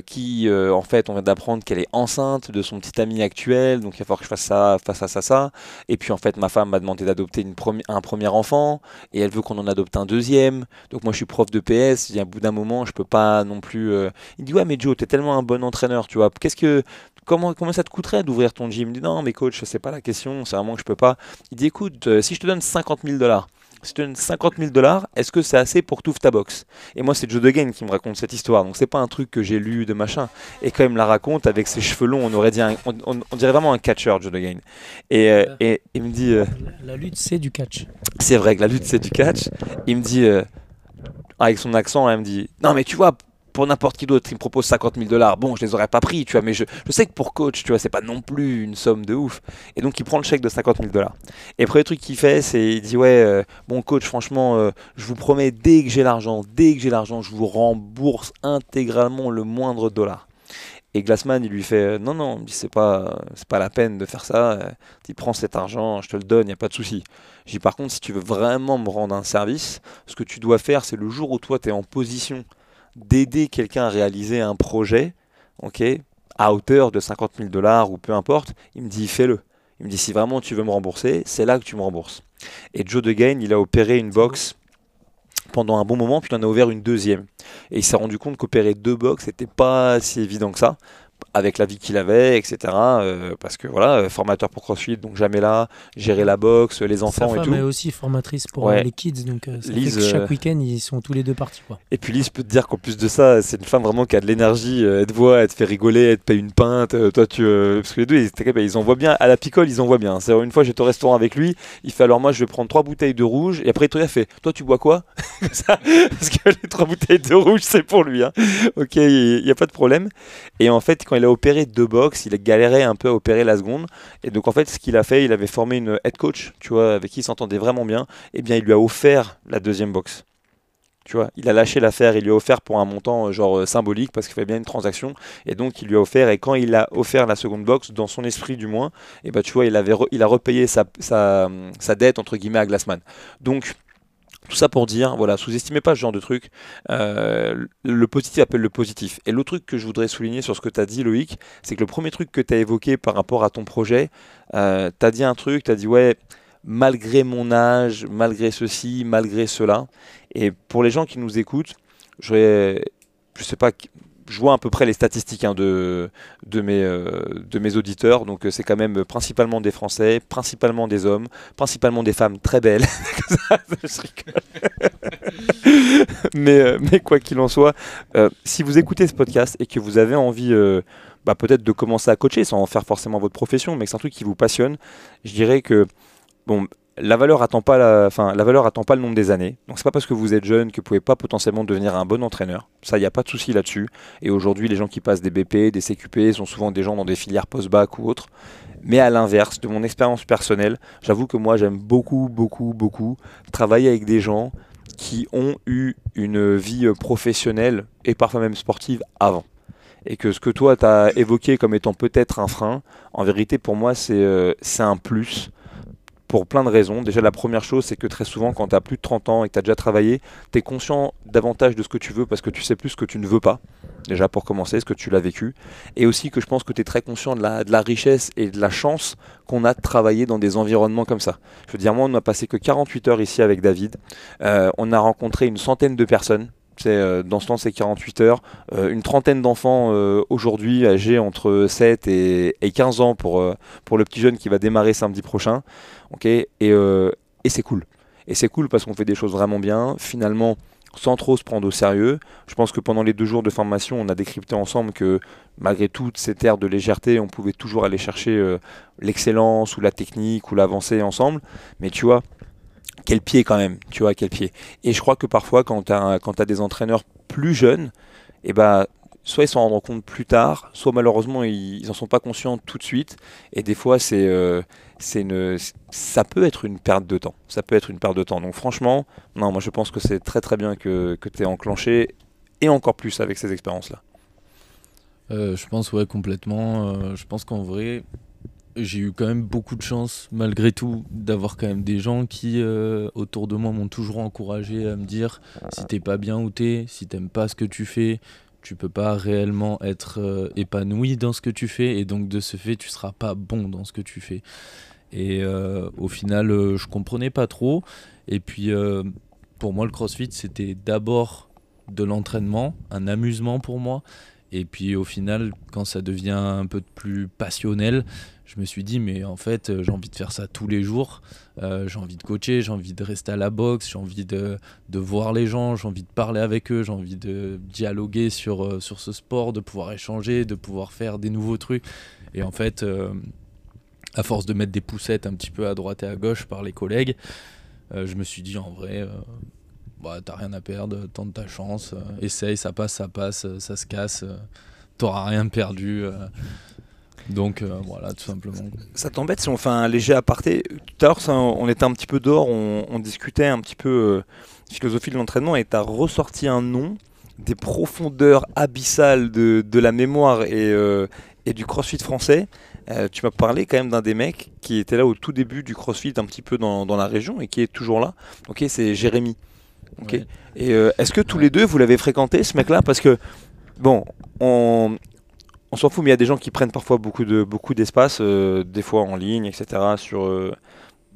Speaker 1: qui, en fait, on vient d'apprendre qu'elle est enceinte de son petit ami actuel, donc il va falloir que je fasse ça, fasse ça, ça. Et puis, en fait, ma femme m'a demandé d'adopter un premier enfant, et elle veut qu'on en adopte un deuxième. Donc, moi, je suis prof de PS, et à bout d'un moment, je peux pas non plus. Il dit, ouais, mais Joe, t'es tellement un bon entraîneur, tu vois. Qu'est-ce que. Comment, comment ça te coûterait d'ouvrir ton gym? Il me dit non mais coach c'est pas la question, c'est vraiment que je peux pas. Il dit écoute, euh, si je te donne 50 000 dollars, si je te donne 50 000 dollars, est-ce que c'est assez pour ouvres ta box? Et moi c'est Joe DeGain qui me raconte cette histoire, donc c'est pas un truc que j'ai lu de machin. Et quand il me la raconte avec ses cheveux longs, on aurait dit un- on, on- on dirait vraiment un catcheur Joe DeGain. Et, euh, et il me dit euh,
Speaker 2: La, la lutte, c'est du catch.
Speaker 1: c'est vrai que la lutte c'est du catch. Il me dit, avec son accent, là, il me dit, non mais tu vois, pour n'importe qui d'autre, il me propose 50 000 dollars. Bon, je les aurais pas pris, tu vois, mais je, je sais que pour coach, tu vois, c'est pas non plus une somme de ouf. Et donc il prend le chèque de 50 000 dollars. Et le truc qu'il fait, c'est il dit, ouais, euh, bon coach, franchement, euh, je vous promets, dès que j'ai l'argent, dès que j'ai l'argent, je vous rembourse intégralement le moindre dollar. Et Glassman, il lui fait euh, non, non, il c'est pas, c'est pas la peine de faire ça. Tu prends cet argent, je te le donne, il n'y a pas de souci. Dis par contre, si tu veux vraiment me rendre un service, ce que tu dois faire, c'est le jour où toi, tu es en position d'aider quelqu'un à réaliser un projet, ok, à hauteur de 50 000 dollars ou peu importe, il me dit fais-le. Il me dit si vraiment tu veux me rembourser, c'est là que tu me rembourses. Et Joe DeGain, il a opéré une box pendant un bon moment, puis il en a ouvert une deuxième. Et il s'est rendu compte qu'opérer deux box, c'était pas si évident que ça, avec la vie qu'il avait, etc. euh, parce que voilà, euh, formateur pour CrossFit, donc jamais là, gérer la boxe, les
Speaker 2: Sa
Speaker 1: enfants et
Speaker 2: femme
Speaker 1: tout.
Speaker 2: est aussi formatrice pour
Speaker 1: Ouais.
Speaker 2: euh, les kids, donc euh, ça fait
Speaker 1: Lise,
Speaker 2: que chaque week-end, ils sont tous les deux partis. Quoi.
Speaker 1: Et puis Lise peut te dire qu'en plus de ça, c'est une femme vraiment qui a de l'énergie. Elle te voit, elle te fait rigoler, elle te paye une pinte. Toi, tu, euh, parce que les deux, ils, ils envoient bien. À la picole, ils envoient bien. C'est une fois, j'étais au restaurant avec lui. Il fait alors moi, je vais prendre trois bouteilles de rouge. Et après, il te fait, toi, tu bois quoi? Parce que les trois bouteilles de rouge, c'est pour lui. hein. Ok, il n'y a pas de problème. Et en fait, quand il a opéré deux box, il a galéré un peu à opérer la seconde. Et donc, en fait, ce qu'il a fait, il avait formé une head coach, tu vois, avec qui il s'entendait vraiment bien. Et bien, il lui a offert la deuxième box. Tu vois, il a lâché l'affaire, il lui a offert pour un montant euh, genre euh, symbolique parce qu'il fallait bien une transaction. Et donc il lui a offert, et quand il a offert la seconde box, dans son esprit du moins, et bah tu vois, il, avait il a repayé sa, sa, sa dette entre guillemets à Glassman. Donc tout ça pour dire, voilà, sous-estimez pas ce genre de truc. Euh, le positif appelle le positif. Et l'autre truc que je voudrais souligner sur ce que tu as dit, Loïc, c'est que le premier truc que tu as évoqué par rapport à ton projet, euh, tu as dit un truc, tu as dit, ouais, malgré mon âge, malgré ceci, malgré cela. Et pour les gens qui nous écoutent, je je sais pas, je vois à peu près les statistiques hein, de, de, mes, euh, de mes auditeurs. Donc euh, c'est quand même principalement des Français, principalement des hommes, principalement des femmes très belles. Mais, euh, mais quoi qu'il en soit, si vous écoutez ce podcast et que vous avez envie bah, peut-être de commencer à coacher sans en faire forcément votre profession, mais que c'est un truc qui vous passionne, je dirais que bon, la valeur attend pas la, enfin, la valeur attend pas le nombre des années. Donc c'est pas parce que vous êtes jeune que vous pouvez pas potentiellement devenir un bon entraîneur. Ça, il n'y a pas de souci là-dessus. Et aujourd'hui, les gens qui passent des BP, des CQP, sont souvent des gens dans des filières post-bac ou autres. Mais à l'inverse, de mon expérience personnelle, j'avoue que moi, j'aime beaucoup, beaucoup, beaucoup travailler avec des gens qui ont eu une vie euh, professionnelle et parfois même sportive avant. Et que ce que toi, tu as évoqué comme étant peut-être un frein, en vérité, pour moi, c'est euh, un plus pour plein de raisons. Déjà, la première chose, c'est que très souvent, quand tu as plus de 30 ans et que tu as déjà travaillé, tu es conscient davantage de ce que tu veux parce que tu sais plus ce que tu ne veux pas. Déjà, pour commencer, ce que tu l'as vécu. Et aussi que je pense que tu es très conscient de la, richesse et de la chance qu'on a de travailler dans des environnements comme ça. Je veux dire, moi, on n'a passé que 48 heures ici avec David. Euh, on a rencontré une centaine de personnes. Euh, dans ce temps, c'est 48 heures. Euh, une trentaine d'enfants euh, aujourd'hui, âgés entre 7 et, et 15 ans pour, le petit jeune qui va démarrer samedi prochain. ok et c'est cool. Et c'est cool parce qu'on fait des choses vraiment bien, finalement, sans trop se prendre au sérieux. Je pense que pendant les deux jours de formation, on a décrypté ensemble que malgré toute cette ère de légèreté, on pouvait toujours aller chercher l'excellence ou la technique ou l'avancée ensemble. Mais tu vois, quel pied quand même, tu vois, quel pied. Et je crois que parfois, quand tu as, des entraîneurs plus jeunes, et ben soit ils s'en rendent compte plus tard, soit malheureusement ils, ils en sont pas conscients tout de suite. Et des fois, euh, c'est une, ça peut être une perte de temps. Ça peut être une perte de temps. Donc franchement, non, moi je pense que c'est très très bien que, que tu es enclenché et encore plus avec ces expériences-là.
Speaker 4: Euh, je pense, ouais, complètement. Euh, je pense qu'en vrai, j'ai eu quand même beaucoup de chance, malgré tout, d'avoir quand même des gens qui, euh, autour de moi, m'ont toujours encouragé à me dire si t'es pas bien où t'es, si t'aimes pas ce que tu fais, tu peux pas réellement être euh, épanoui dans ce que tu fais, et donc de ce fait, tu seras pas bon dans ce que tu fais. Et euh, au final, je comprenais pas trop. Et puis, pour moi, le crossfit, c'était d'abord de l'entraînement, un amusement pour moi. Et puis au final, quand ça devient un peu plus passionnel, je me suis dit, mais en fait, euh, j'ai envie de faire ça tous les jours. Euh, j'ai envie de coacher, j'ai envie de rester à la boxe, j'ai envie de, voir les gens, j'ai envie de parler avec eux, j'ai envie de dialoguer sur, euh, ce sport, de pouvoir échanger, de pouvoir faire des nouveaux trucs. Et en fait, à force de mettre des poussettes un petit peu à droite et à gauche par les collègues, je me suis dit, en vrai, bah, t'as rien à perdre, tente ta chance, essaye, ça passe, ça passe, ça se casse, t'auras rien perdu. Donc euh, voilà, tout simplement.
Speaker 1: Ça t'embête si on fait un léger aparté Tout à l'heure, on était un petit peu dehors, on, discutait un petit peu euh, philosophie de l'entraînement et tu as ressorti un nom des profondeurs abyssales de, la mémoire et, euh, et, du crossfit français. tu m'as parlé quand même d'un des mecs qui était là au tout début du crossfit, un petit peu dans, la région et qui est toujours là. Ok, c'est Jérémy. Ok. Et est-ce que tous les deux vous l'avez fréquenté ce mec-là? Parce que bon, on, on s'en fout, mais il y a des gens qui prennent parfois beaucoup de beaucoup d'espace, euh, des fois en ligne, etc. Sur euh,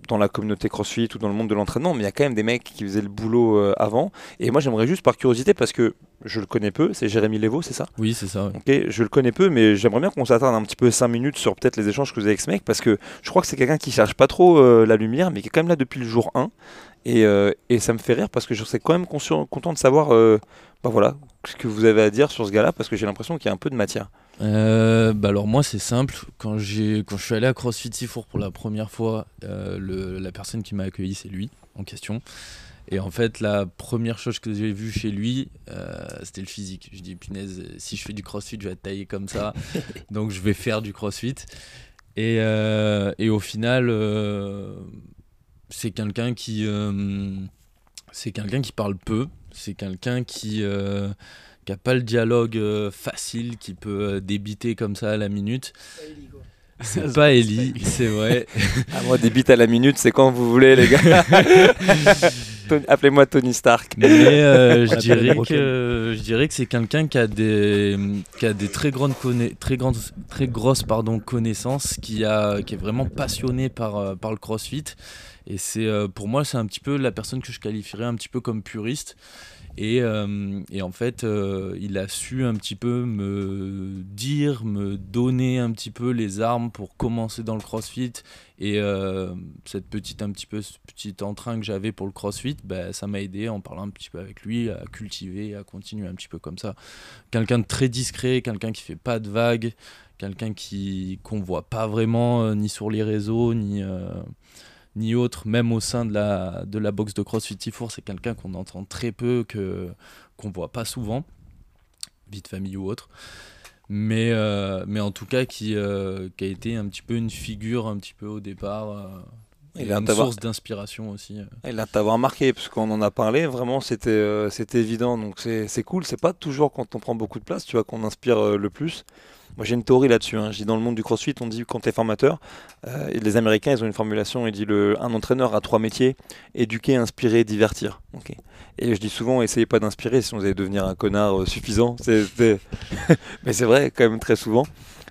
Speaker 1: dans la communauté CrossFit ou dans le monde de l'entraînement, mais il y a quand même des mecs qui faisaient le boulot euh, avant. Et moi, j'aimerais juste par curiosité, parce que je le connais peu, c'est Jérémy Levo, c'est ça?
Speaker 4: Oui, c'est ça.
Speaker 1: Ok, je le connais peu, mais j'aimerais bien qu'on s'attarde un petit peu 5 minutes sur peut-être les échanges que vous avez avec ce mec, parce que je crois que c'est quelqu'un qui cherche pas trop la lumière, mais qui est quand même là depuis le jour 1. Et, et ça me fait rire parce que je serais quand même content de savoir bah voilà, ce que vous avez à dire sur ce gars-là, parce que j'ai l'impression qu'il y a un peu de matière.
Speaker 4: Euh, bah alors moi c'est simple, quand, j'ai, quand je suis allé à CrossFit Sifour pour la première fois, euh, le, la personne qui m'a accueilli c'est lui en question. Et en fait la première chose que j'ai vue chez lui euh, c'était le physique. Je dis punaise si je fais du CrossFit je vais être taillé comme ça, donc je vais faire du CrossFit. Et, et au final c'est quelqu'un qui... c'est quelqu'un qui parle peu, c'est quelqu'un qui qui n'a pas le dialogue euh, facile, qui peut euh, débiter comme ça à la minute. C'est pas Ellie, c'est vrai.
Speaker 1: Ah, moi, débite à la minute, c'est quand vous voulez, les gars. Appelez-moi Tony Stark.
Speaker 4: Mais euh, je, dirais que, je dirais que c'est quelqu'un qui a des, qui a des très, grandes très, grandes, très grosses pardon, connaissances, qui, a, qui est vraiment passionné par, par le crossfit. Et c'est pour moi, c'est un petit peu la personne que je qualifierais un petit peu comme puriste. Et, euh, et, en fait, euh, il a su un petit peu me dire, me donner un petit peu les armes pour commencer dans le crossfit. Et euh, cette petite, un petit peu, ce petit entrain que j'avais pour le crossfit, bah, ça m'a aidé en parlant un petit peu avec lui à cultiver, à continuer un petit peu comme ça. Quelqu'un de très discret, quelqu'un qui fait pas de vagues, quelqu'un qui qu'on voit pas vraiment ni sur les réseaux, ni ni autre, même au sein de la, de la boxe de CrossFit Tifour, c'est quelqu'un qu'on entend très peu, que qu'on voit pas souvent, vie de famille ou autre. Mais, euh, mais en tout cas, qui, euh, qui a été un petit peu une figure, un petit peu au départ. Euh, et une source d'inspiration aussi.
Speaker 1: Il a t'avoir marqué, parce qu'on en a parlé, vraiment c'était c'était évident. Donc c'est cool, c'est pas toujours quand on prend beaucoup de place, tu vois, qu'on inspire le plus. Moi j'ai une théorie là-dessus. Hein. Je dis dans le monde du crossfit, on dit quand tu es formateur, euh, les Américains ils ont une formulation, ils disent le, un entraîneur a trois métiers éduquer, inspirer, divertir. Et je dis souvent, essayez pas d'inspirer, sinon vous allez devenir un connard euh, suffisant. Mais c'est vrai quand même très souvent.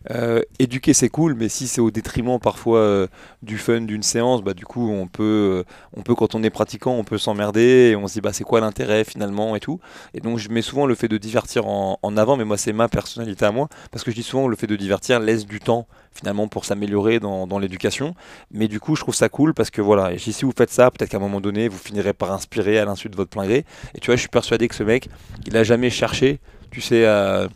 Speaker 1: Euh, éduquer c'est cool, mais si c'est au détriment parfois euh, du fun d'une séance, bah du coup on peut, euh, on peut quand on est pratiquant, on peut s'emmerder et on se dit bah c'est quoi l'intérêt finalement et tout. Et donc je mets souvent le fait de divertir en, avant, mais moi c'est ma personnalité à moi, parce que je dis souvent le fait de divertir laisse du temps finalement pour s'améliorer dans, l'éducation. Mais du coup je trouve ça cool parce que voilà, si vous faites ça, peut-être qu'à un moment donné vous finirez par inspirer à l'insu de votre plein gré. Et tu vois, je suis persuadé que ce mec, il a jamais cherché, tu sais, à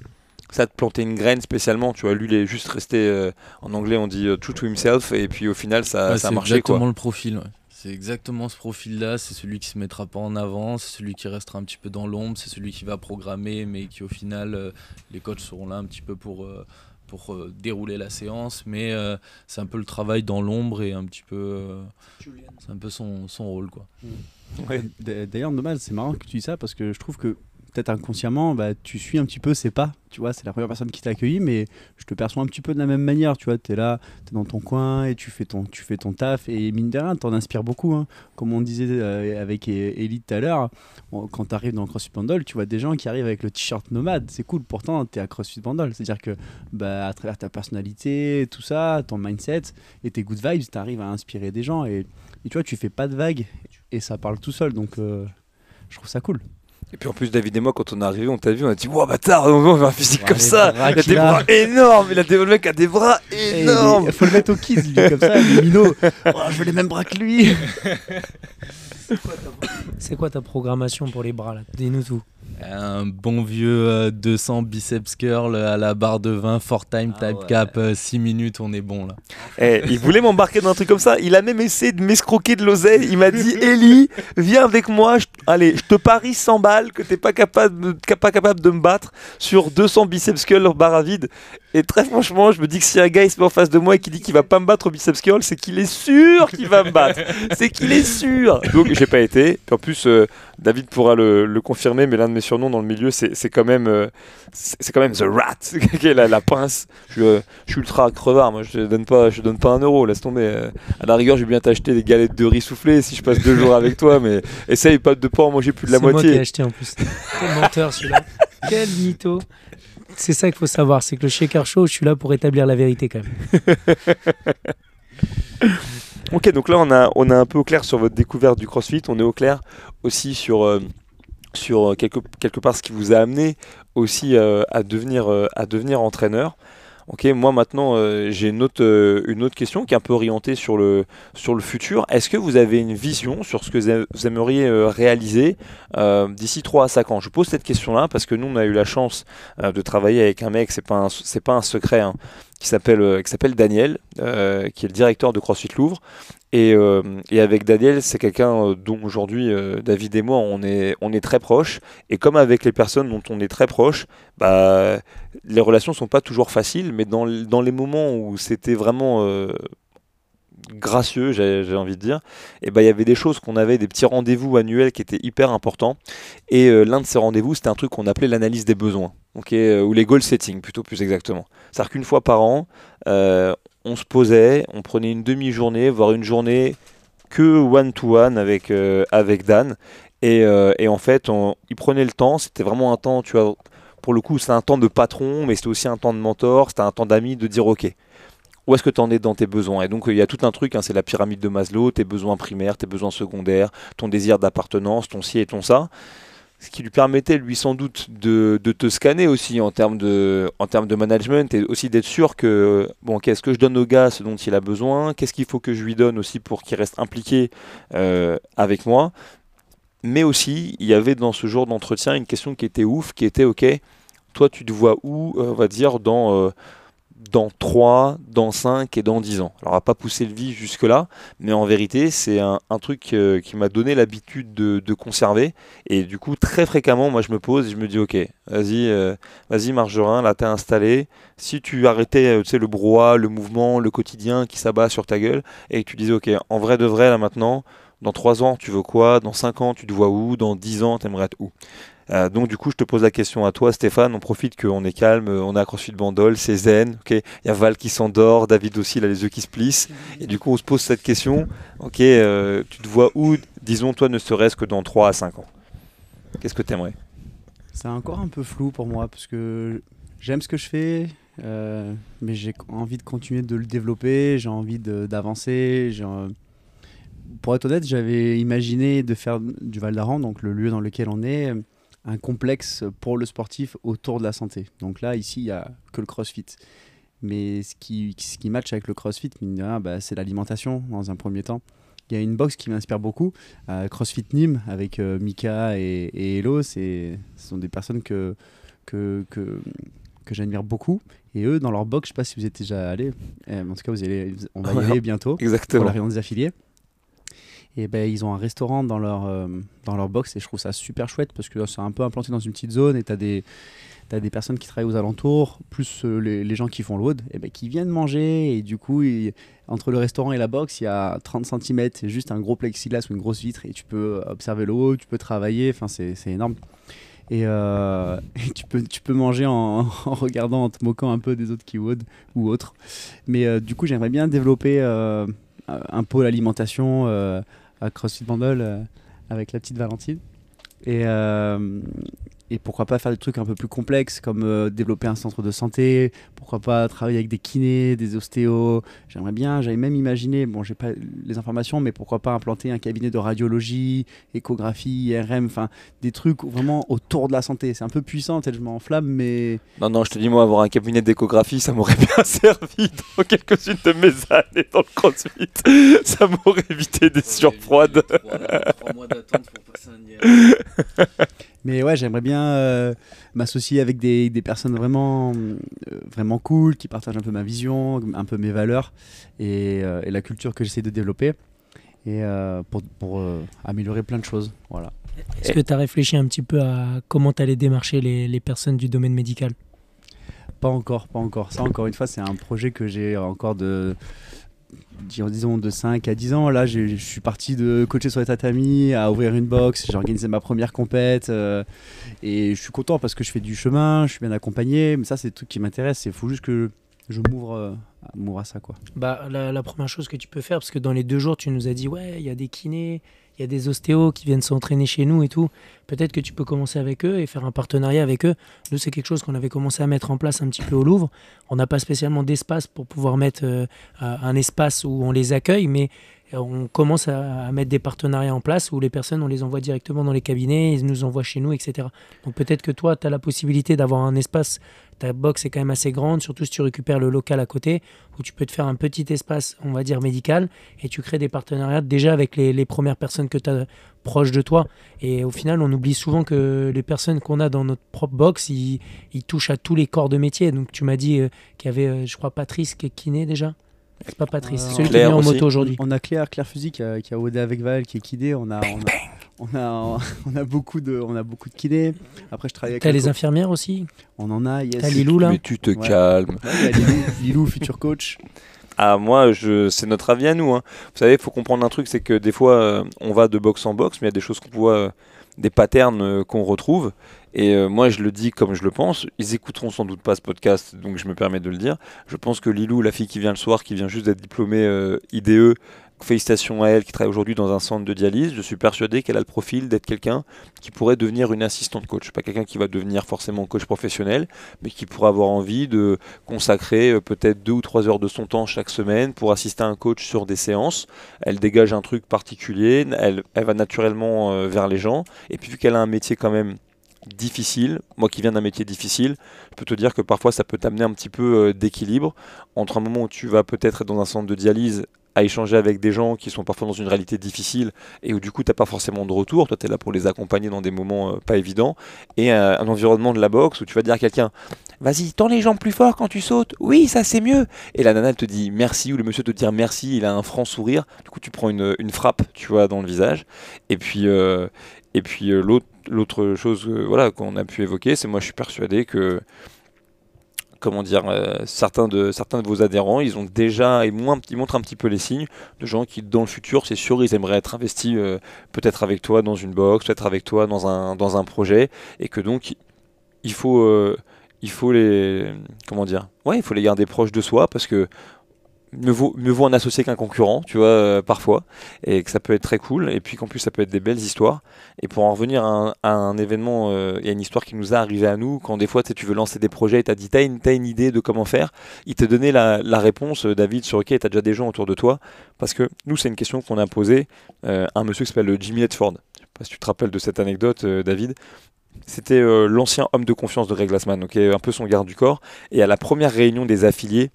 Speaker 1: ça de planter une graine spécialement. Tu vois, lui, il est juste resté, euh, en anglais, on dit euh, true to himself, et puis au final, ça, ça a marché.
Speaker 4: C'est exactement le profil. C'est exactement ce profil-là. C'est celui qui se mettra pas en avant, c'est celui qui restera un petit peu dans l'ombre, c'est celui qui va programmer, mais qui au final, euh, les coachs seront là un petit peu pour. pour dérouler la séance, mais c'est un peu le travail dans l'ombre et un petit peu, c'est un peu son, son rôle quoi.
Speaker 3: D'ailleurs, normal, c'est marrant que tu dis ça parce que je trouve que peut-être inconsciemment, bah, tu suis un petit peu ses pas. Tu vois, c'est la première personne qui t'a accueilli, mais je te perçois un petit peu de la même manière. Tu vois, tu es là, tu dans ton coin et tu fais ton, taf. Et mine de rien, t'en inspires beaucoup. hein. Comme on disait euh, avec E- Ellie tout à l'heure, quand tu arrives dans CrossFit Bandol, tu vois des gens qui arrivent avec le t-shirt nomade. C'est cool. Pourtant, tu es à CrossFit Bandol. C'est-à-dire que bah, à travers ta personnalité, tout ça, ton mindset et tes good vibes, tu arrives à inspirer des gens. Et, et tu vois, tu fais pas de vagues et ça parle tout seul. Donc, euh, je trouve ça cool.
Speaker 1: Et puis en plus, David et moi, quand on est arrivé, on t'a vu, on a dit Wow, bâtard, on veut un physique
Speaker 3: Ouais,
Speaker 1: comme ça. Il a
Speaker 3: qu'il
Speaker 1: des bras énormes. Il a des... Le mec a des bras énormes.
Speaker 3: Il faut le mettre au kids, lui, comme ça, les minots. Oh, je veux les mêmes bras que lui.
Speaker 2: C'est quoi ta programmation pour les bras là? Dis-nous tout.
Speaker 4: Un bon vieux euh, 200 biceps curl à la barre de 20, fort time,
Speaker 3: Ah
Speaker 4: type
Speaker 3: ouais.
Speaker 4: cap, 6 minutes, on est bon là.
Speaker 1: Eh, il voulait m'embarquer dans un truc comme ça. Il a même essayé de m'escroquer de l'oseille. Il m'a dit Ellie, viens avec moi. Je- Allez, je te parie 100 balles que t'es pas capable, de... pas capable de me battre sur 200 biceps curl barre à vide. Et très franchement, je me dis que si un gars il se met en face de moi et qui dit qu'il va pas me battre au biceps curl, c'est qu'il est sûr qu'il va me battre. C'est qu'il est sûr. Donc j'ai pas été. Puis en plus, euh, David pourra le, le confirmer, mais l'un de mes surnoms dans le milieu, c'est c'est quand même, euh, c'est c'est quand même The Rat, qui est la, la pince. Je, suis, je suis ultra crevard. Moi, je donne pas, je donne pas un euro. Laisse tomber. Euh, À la rigueur, je vais bien t'acheter des galettes de riz soufflées si je passe deux jours avec toi, mais essaye pas de pas en manger plus de la
Speaker 2: C'est moi qui ai
Speaker 1: moitié.
Speaker 2: acheté en plus. Quel menteur celui-là. Quel mytho. C'est ça qu'il faut savoir, c'est que le shaker show, je suis là pour établir la vérité quand même.
Speaker 1: Ok, donc là on a, on a un peu au clair sur votre découverte du CrossFit, on est au clair aussi sur, euh, sur euh, quelque, part ce qui vous a amené aussi euh, à, devenir, euh, à devenir entraîneur. Ok, moi maintenant j'ai une autre, question qui est un peu orientée sur le, futur. Est-ce que vous avez une vision sur ce que vous aimeriez réaliser d'ici 3 à 5 ans? Je pose cette question-là parce que nous on a eu la chance de travailler avec un mec, c'est pas pas un secret, hein, qui s'appelle euh, qui s'appelle Daniel, euh, qui est le directeur de CrossFit Louvre. Et, euh, et avec Daniel, c'est quelqu'un dont aujourd'hui David et moi on est on est très proches. Et comme avec les personnes dont on est très proches, bah les relations sont pas toujours faciles, mais dans, dans les moments où c'était vraiment gracieux, j'ai envie de dire, et ben il y avait des choses qu'on avait, des petits rendez-vous annuels qui étaient hyper importants. Et euh, l'un de ces rendez-vous, c'était un truc qu'on appelait l'analyse des besoins, euh, ou les goal setting plutôt plus exactement. C'est-à-dire qu'une fois par an, euh, on se posait, on prenait une demi-journée, voire une journée que one-to-one avec, avec Dan. Et, et en fait, on- il prenait le temps, c'était vraiment un temps, tu vois, pour le coup, c'était un temps de patron, mais c'était aussi un temps de mentor, c'était un temps d'ami, de dire, ok, où est-ce que tu en es dans tes besoins? Et donc, il y a tout un truc, hein, c'est la pyramide de Maslow, tes besoins primaires, tes besoins secondaires, ton désir d'appartenance, ton ci et ton ça. Ce qui lui permettait, lui, sans doute, de, te scanner aussi en termes de, en termes de management et aussi d'être sûr que, bon, qu'est-ce que je donne au gars ce dont il a besoin? Qu'est-ce qu'il faut que je lui donne aussi pour qu'il reste impliqué euh, avec moi? Mais aussi, il y avait dans ce genre d'entretien une question qui était ouf, qui était, ok, toi tu te vois où, euh, on va dire, dans, euh, dans 3, dans 5 et dans 10 ans. Alors on va pas pousser le vif jusque-là, mais en vérité, c'est un, truc euh, qui m'a donné l'habitude de, conserver. Et du coup, très fréquemment, moi je me pose et je me dis, ok, vas-y, euh, vas-y Margerin, là t'es installé. Si tu arrêtais euh, tu sais, le brouhaha, le mouvement, le quotidien qui s'abat sur ta gueule, et que tu disais, ok, en vrai de vrai, là maintenant, dans 3 ans, tu veux quoi? Dans 5 ans, tu te vois où? Dans 10 ans, tu aimerais être où? Euh, donc du coup, je te pose la question à toi, Stéphane. On profite qu'on est calme, euh, on a CrossFit Bandol, c'est zen. Ok, il y a Val qui s'endort, David aussi, il a les yeux qui se plissent. Et du coup, on se pose cette question. Ok, euh, tu te vois où Disons toi, ne serait-ce que dans 3 à 5 ans? Qu'est-ce que tu aimerais
Speaker 3: C'est encore un peu flou pour moi parce que j'aime ce que je fais, euh, mais j'ai envie de continuer de le développer, j'ai envie d'avancer. Pour être honnête, j'avais imaginé de faire du Val d'Aran, donc le lieu dans lequel on est, un complexe pour le sportif autour de la santé. Donc là, ici, il n'y a que le CrossFit. Mais ce qui, ce qui match avec le CrossFit, bah, c'est l'alimentation dans un premier temps. Il y a une box qui m'inspire beaucoup, euh, CrossFit Nîmes, avec euh, Mika et, et c'est- Ce sont des personnes que, que, que, que j'admire beaucoup. Et eux, dans leur box, je ne sais pas si vous êtes déjà allés, euh, en tout cas, vous allez, on va y aller bientôt pour
Speaker 1: Exactement.
Speaker 3: la réunion des affiliés. Et ben, ils ont un restaurant dans leur, euh, dans leur box et je trouve ça super chouette parce que c'est un peu implanté dans une petite zone et tu as des, t'as des personnes qui travaillent aux alentours, plus euh, les, les gens qui font wood, et ben, qui viennent manger. Et du coup, entre le restaurant et la box, il y a 30 cm, juste un gros plexiglas ou une grosse vitre et tu peux observer le haut, tu peux travailler. Enfin, c'est énorme. Et, euh, tu, peux, tu peux manger en, regardant, en te moquant un peu des autres keywords ou autres. Mais euh, du coup, j'aimerais bien développer euh, un pôle alimentation euh, CrossFit Bandol euh, avec la petite Valentine. Euh, et pourquoi pas faire des trucs un peu plus complexes comme euh, développer un centre de santé, pourquoi pas travailler avec des kinés, des ostéos. J'aimerais bien, j'avais même imaginé, bon, j'ai pas les informations, mais pourquoi pas implanter un cabinet de radiologie, échographie, IRM, enfin des trucs vraiment autour de la santé. C'est un peu puissant, tel je m'enflamme, mais
Speaker 1: Non, non, je te dis, moi, avoir un cabinet d'échographie, ça m'aurait bien servi dans quelques-unes de mes années dans le crossfit. Ça m'aurait évité des surfroides.
Speaker 4: Trois mois d'attente pour passer un IRM.
Speaker 3: Mais ouais, j'aimerais bien euh, m'associer avec des, des personnes vraiment, euh, vraiment cool, qui partagent un peu ma vision, un peu mes valeurs et, euh, et la culture que j'essaie de développer et pour, pour améliorer plein de choses. Voilà.
Speaker 2: Est-ce que tu as réfléchi un petit peu à comment tu allais démarcher les, les personnes du domaine médical?
Speaker 3: Pas encore, pas encore. Ça, encore une fois, c'est un projet que j'ai encore de, disons- de 5 à 10 ans. Là, je suis parti de coacher sur les tatamis à ouvrir une box. J'ai organisé ma première compète. euh, et je suis content parce que je fais du chemin, je suis bien accompagné. Mais ça, c'est le truc qui m'intéresse. Il faut juste que je m'ouvre euh, à ça, quoi.
Speaker 2: Bah, la première chose que tu peux faire, parce que dans les deux jours, tu nous as dit, ouais, il y a des kinés, il y a des ostéos qui viennent s'entraîner chez nous et tout. Peut-être que tu peux commencer avec eux et faire un partenariat avec eux. Nous, c'est quelque chose qu'on avait commencé à mettre en place un petit peu au Louvre. On n'a pas spécialement d'espace pour pouvoir mettre euh, un espace où on les accueille, mais on commence à, mettre des partenariats en place où les personnes, on les envoie directement dans les cabinets, ils nous envoient chez nous, etc. Donc peut-être que toi, tu as la possibilité d'avoir un espace. Ta box est quand même assez grande, surtout si tu récupères le local à côté, où tu peux te faire un petit espace, on va dire médical, et tu crées des partenariats déjà avec les, les premières personnes que tu as proches de toi. Et au final, on oublie souvent que les personnes qu'on a dans notre propre box, ils, ils touchent à tous les corps de métier. Donc tu m'as dit euh, qu'il y avait, euh, je crois, Patrice qui est kiné déjà? C'est pas Patrice,
Speaker 3: Euh,
Speaker 2: c'est celui qui est en
Speaker 1: aussi.
Speaker 2: moto aujourd'hui.
Speaker 3: On a Claire, Claire Fusil qui a, qui a OD avec Val, qui est kiné. On a, on a, on a, on a beaucoup de, on a beaucoup de kinés. Après, je travaille avec.
Speaker 2: T'as les
Speaker 3: co-
Speaker 2: infirmières aussi
Speaker 3: On en a, yes.
Speaker 2: T'as Lilou là
Speaker 1: Mais tu te
Speaker 3: Ouais.
Speaker 1: calmes.
Speaker 3: Ouais, Lilou, Lilou, futur coach.
Speaker 1: Ah, moi, je... c'est notre avis à nous. hein. Vous savez, il faut comprendre un truc, c'est que des fois, euh, on va de box en box, mais il y a des choses qu'on voit, euh, des patterns euh, qu'on retrouve. Et euh, moi, je le dis comme je le pense. Ils écouteront sans doute pas ce podcast, donc je me permets de le dire. Je pense que Lilou, la fille qui vient le soir, qui vient juste d'être diplômée euh, IDE, félicitations à elle, qui travaille aujourd'hui dans un centre de dialyse. Je suis persuadé qu'elle a le profil d'être quelqu'un qui pourrait devenir une assistante coach. Pas quelqu'un qui va devenir forcément coach professionnel, mais qui pourrait avoir envie de consacrer euh, peut-être deux ou trois heures de son temps chaque semaine pour assister à un coach sur des séances. Elle dégage un truc particulier, elle, va naturellement euh, vers les gens. Et puis vu qu'elle a un métier quand même difficile, moi qui viens d'un métier difficile, je peux te dire que parfois ça peut t'amener un petit peu euh, d'équilibre entre un moment où tu vas peut-être être dans un centre de dialyse à échanger avec des gens qui sont parfois dans une réalité difficile et où du coup tu n'as pas forcément de retour, toi tu es là pour les accompagner dans des moments euh, pas évidents, et un environnement de la boxe où tu vas dire à quelqu'un Vas-y, tends les jambes plus fort quand tu sautes. Oui, ça c'est mieux. Et la nana elle te dit merci ou le monsieur te dit merci. Il a un franc sourire. Du coup, tu prends une, une frappe, tu vois, dans le visage. Et puis, euh, et puis euh, l'autre, l'autre chose, euh, voilà, qu'on a pu évoquer, c'est moi, je suis persuadé que comment dire, euh, certains, de, certains de vos adhérents, ils ont déjà, ils montrent un petit peu les signes de gens qui, dans le futur, c'est sûr, ils aimeraient être investis peut-être avec toi dans une box, peut-être avec toi dans un, dans un projet, et que donc, il faut, il faut les, comment dire, ouais, il faut les garder proches de soi, parce que mieux vaut, mieux vaut un associé qu'un concurrent, tu vois, euh, parfois, et que ça peut être très cool, et puis qu'en plus ça peut être des belles histoires. Et pour en revenir à un, événement, euh, il a une histoire qui nous a arrivé à nous, quand des fois tu veux lancer des projets et tu as dit, t'as une, t'as une idée de comment faire, il te donnait la, réponse, euh, David, sur OK, tu as déjà des gens autour de toi, parce que nous, c'est une question qu'on a posée euh, à un monsieur qui s'appelle Jimmy Ledford. Je sais pas si tu te rappelles de cette anecdote, euh, David. C'était euh, l'ancien homme de confiance de Greg Glassman, ok, un peu son garde du corps. Et à la première réunion des affiliés,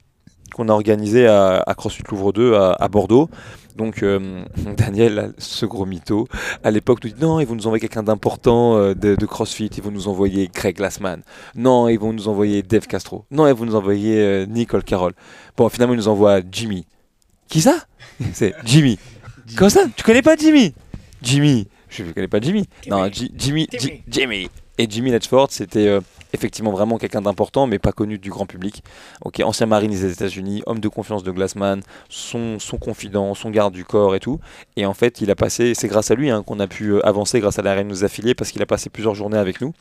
Speaker 1: qu'on a organisé à, à CrossFit Louvre 2 à, à Bordeaux. Donc euh, Daniel, ce gros mytho, à l'époque nous dit non, ils vont nous envoyer quelqu'un d'important euh, de, de, CrossFit, ils vont nous envoyer Greg Glassman. Non, ils vont nous envoyer Dave Castro. Non, ils vont nous envoyer euh, Nicole Carroll. Bon, finalement, ils nous envoient Jimmy. Qui ça? C'est Jimmy. Comment ça? Tu connais pas Jimmy? Jimmy. Je ne connais pas Jimmy. Non, Jimmy, Jimmy. Et Jimmy Ledford, c'était effectivement vraiment quelqu'un d'important, mais pas connu du grand public. Ok, ancien marine des États-Unis, homme de confiance de Glassman, son, son confident, son garde du corps et tout. Et en fait, il a passé, c'est grâce à lui hein, qu'on a pu euh, avancer, grâce à la reine de nos affiliés, parce qu'il a passé plusieurs journées avec nous.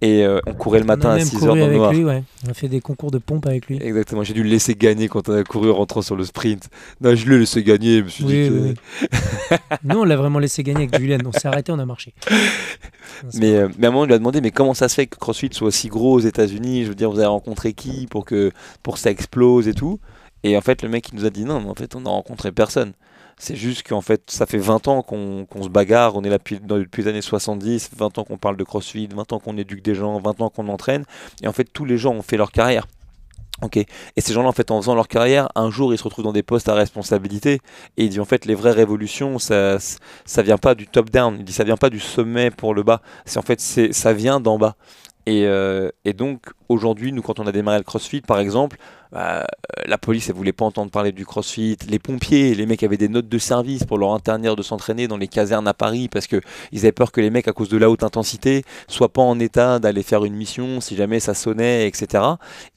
Speaker 1: Et euh, on courait le matin à
Speaker 2: même
Speaker 1: 6h
Speaker 2: couru
Speaker 1: dans le noir.
Speaker 2: lui, ouais. On a fait des concours de pompe avec lui.
Speaker 1: Exactement, j'ai dû le laisser gagner quand on a couru en rentrant sur le sprint. Non, je l'ai laissé gagner, je me suis
Speaker 2: Oui,
Speaker 1: dit que-
Speaker 2: oui, oui. Nous, on l'a vraiment laissé gagner avec Julien. On s'est arrêté, on a marché.
Speaker 1: Mais, euh, mais à un moment, on lui a demandé mais comment ça se fait que CrossFit soit gros aux États-Unis Je veux dire, vous avez rencontré qui pour que, pour ça explose et tout Et en fait, le mec, il nous a dit non, en fait, on n'a rencontré personne. C'est juste qu'en fait, ça fait 20 ans qu'on qu'on se bagarre, on est là depuis, depuis les années 70, 20 ans qu'on parle de CrossFit, 20 ans qu'on éduque des gens, 20 ans qu'on entraîne. Et en fait, tous les gens ont fait leur carrière. Ok. Et ces gens-là, en fait, en faisant leur carrière, un jour, ils se retrouvent dans des postes à responsabilité. Et il dit, en fait, les vraies révolutions, ça, ça vient pas du top down. Ça vient pas du sommet pour le bas. C'est en fait, ça vient d'en bas. Et, euh, et donc, aujourd'hui, nous, quand on a démarré le CrossFit, par exemple, bah, euh, la police, elle voulait pas entendre parler du CrossFit. Les pompiers, les mecs avaient des notes de service pour leur interdire de s'entraîner dans les casernes à Paris parce que ils avaient peur que les mecs, à cause de la haute intensité, soient pas en état d'aller faire une mission si jamais ça sonnait, etc.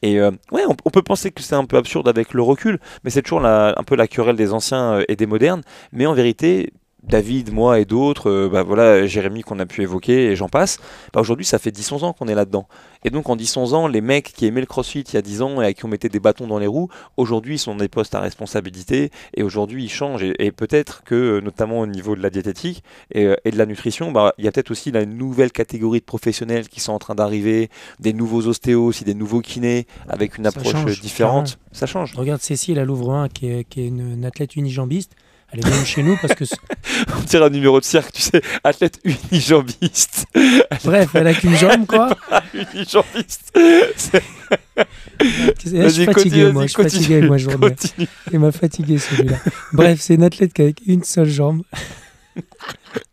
Speaker 1: Et euh, ouais, on, peut penser que c'est un peu absurde avec le recul, mais c'est toujours un peu la querelle des anciens et des modernes. Mais en vérité, David, moi et d'autres, euh, bah voilà, Jérémy qu'on a pu évoquer et j'en passe, bah aujourd'hui ça fait 10-11 ans qu'on est là-dedans. Et donc en 10-11 ans, les mecs qui aimaient le crossfit il y a 10 ans et à qui on mettait des bâtons dans les roues, aujourd'hui ils sont dans des postes à responsabilité et aujourd'hui ils changent. Et, et peut-être que, euh, notamment au niveau de la diététique et, euh, et de la nutrition, bah, il y a peut-être aussi la nouvelle catégorie de professionnels qui sont en train d'arriver, des nouveaux ostéos, aussi des nouveaux kinés avec une
Speaker 2: Ça
Speaker 1: approche
Speaker 2: change,
Speaker 1: différente. Ça change.
Speaker 2: Regarde Cécile à Louvre 1, qui est, qui est une, une athlète unijambiste. Elle est venue chez nous parce que.
Speaker 1: On dirait un numéro de cirque, tu sais, athlète unijambiste.
Speaker 2: Bref, elle a qu'une jambe, quoi.
Speaker 1: unijambiste. C'est-
Speaker 2: Je suis fatigué, moi. Je suis fatigué journée.
Speaker 1: continue.
Speaker 2: Il m'a fatigué celui-là. Bref, c'est une athlète qui a une seule jambe.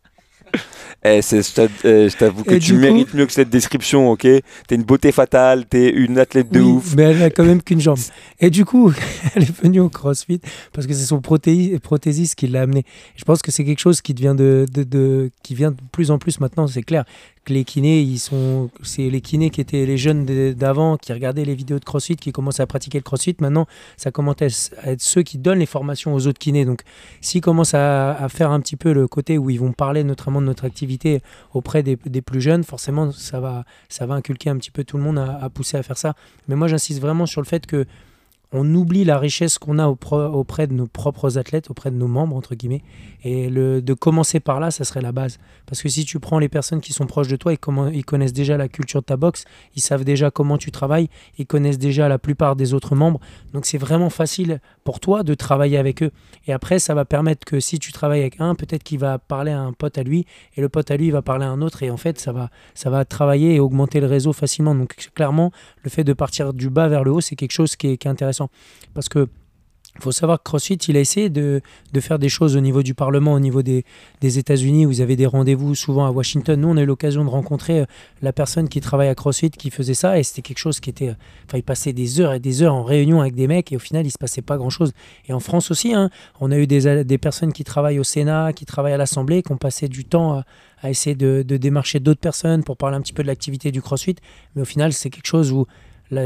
Speaker 1: Eh, c'est- je t'a- eh, je t'avoue que tu
Speaker 2: coup-
Speaker 1: mérites mieux que cette description, ok? T'es une beauté fatale, t'es une athlète de
Speaker 2: Oui,
Speaker 1: ouf.
Speaker 2: mais elle a quand même qu'une jambe. Et du coup, elle est venue au CrossFit parce que c'est son prothésiste qui l'a amené. Je pense que c'est quelque chose qui devient de, de, de- qui vient de plus en plus maintenant. C'est clair les kinés, ils sont, c'est les kinés qui étaient les jeunes d'avant, qui regardaient les vidéos de CrossFit, qui commençaient à pratiquer le CrossFit. Maintenant, ça commence à être ceux qui donnent les formations aux autres kinés. Donc, s'ils commencent à, à faire un petit peu le côté où ils vont parler notamment de notre activité auprès des, plus jeunes, forcément, ça va, ça va inculquer un petit peu tout le monde à pousser à faire ça. Mais moi, j'insiste vraiment sur le fait que on oublie la richesse qu'on a auprès, de nos propres athlètes, auprès de nos membres, entre guillemets. Et de commencer par là, ça serait la base. Parce que si tu prends les personnes qui sont proches de toi, ils, comment, ils connaissent déjà la culture de ta boxe, ils savent déjà comment tu travailles, ils connaissent déjà la plupart des autres membres. Donc c'est vraiment facile pour toi de travailler avec eux. Et après, ça va permettre que si tu travailles avec un, peut-être qu'il va parler à un pote à lui, et le pote à lui il va parler à un autre, et en fait, ça va, travailler et augmenter le réseau facilement. Donc clairement, le fait de partir du bas vers le haut, c'est quelque chose qui est intéressant. Parce que faut savoir que CrossFit, il a essayé de, faire des choses au niveau du Parlement, au niveau des, États-Unis, où vous avez des rendez-vous souvent à Washington. Nous, on a eu l'occasion de rencontrer euh, la personne qui travaille à CrossFit qui faisait ça, et c'était quelque chose qui était. euh, Enfin, il passait des heures et des heures en réunion avec des mecs, et au final, il se passait pas grand-chose. Et en France aussi, hein, on a eu des, des personnes qui travaillent au Sénat, qui travaillent à l'Assemblée, qui ont passé du temps à, essayer de démarcher d'autres personnes pour parler un petit peu de l'activité du CrossFit. Mais au final, c'est quelque chose où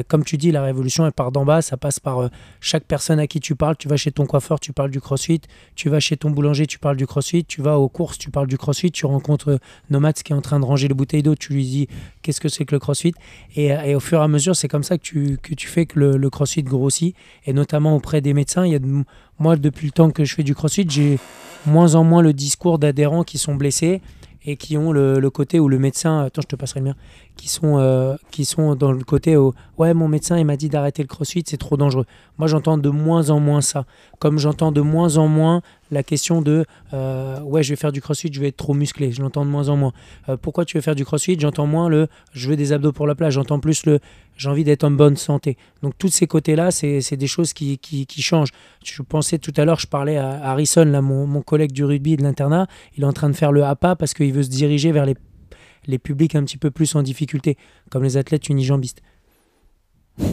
Speaker 2: comme tu dis, la révolution, elle part d'en bas. Ça passe par euh, chaque personne à qui tu parles. Tu vas chez ton coiffeur, tu parles du crossfit. Tu vas chez ton boulanger, tu parles du crossfit. Tu vas aux courses, tu parles du crossfit. Tu rencontres euh, Nomad qui est en train de ranger les bouteilles d'eau. Tu lui dis qu'est-ce que c'est que le crossfit? Et, au fur et à mesure, c'est comme ça que tu, que tu fais que le, crossfit grossit. Et notamment auprès des médecins. Moi, depuis le temps que je fais du crossfit, j'ai moins en moins le discours d'adhérents qui sont blessés et qui ont le, le côté où le médecin, attends, je te passerai le mien, qui sont, euh, qui sont dans le côté où, ouais, mon médecin, il m'a dit d'arrêter le crossfit, c'est trop dangereux. Moi, j'entends de moins en moins ça. Comme j'entends de moins en moins la question de, euh, ouais, je vais faire du crossfit, je vais être trop musclé. Je l'entends de moins en moins. Euh, pourquoi tu veux faire du crossfit? J'entends moins le, je veux des abdos pour la plage. J'entends plus le, j'ai envie d'être en bonne santé. Donc, tous ces côtés-là, c'est des choses qui, qui, qui changent. Je pensais tout à l'heure, je parlais à Harrison, là, mon, mon collègue du rugby de l'internat, il est en train de faire le APA parce qu'il veut se diriger vers les, les publics un petit peu plus en difficulté, comme les athlètes unijambistes.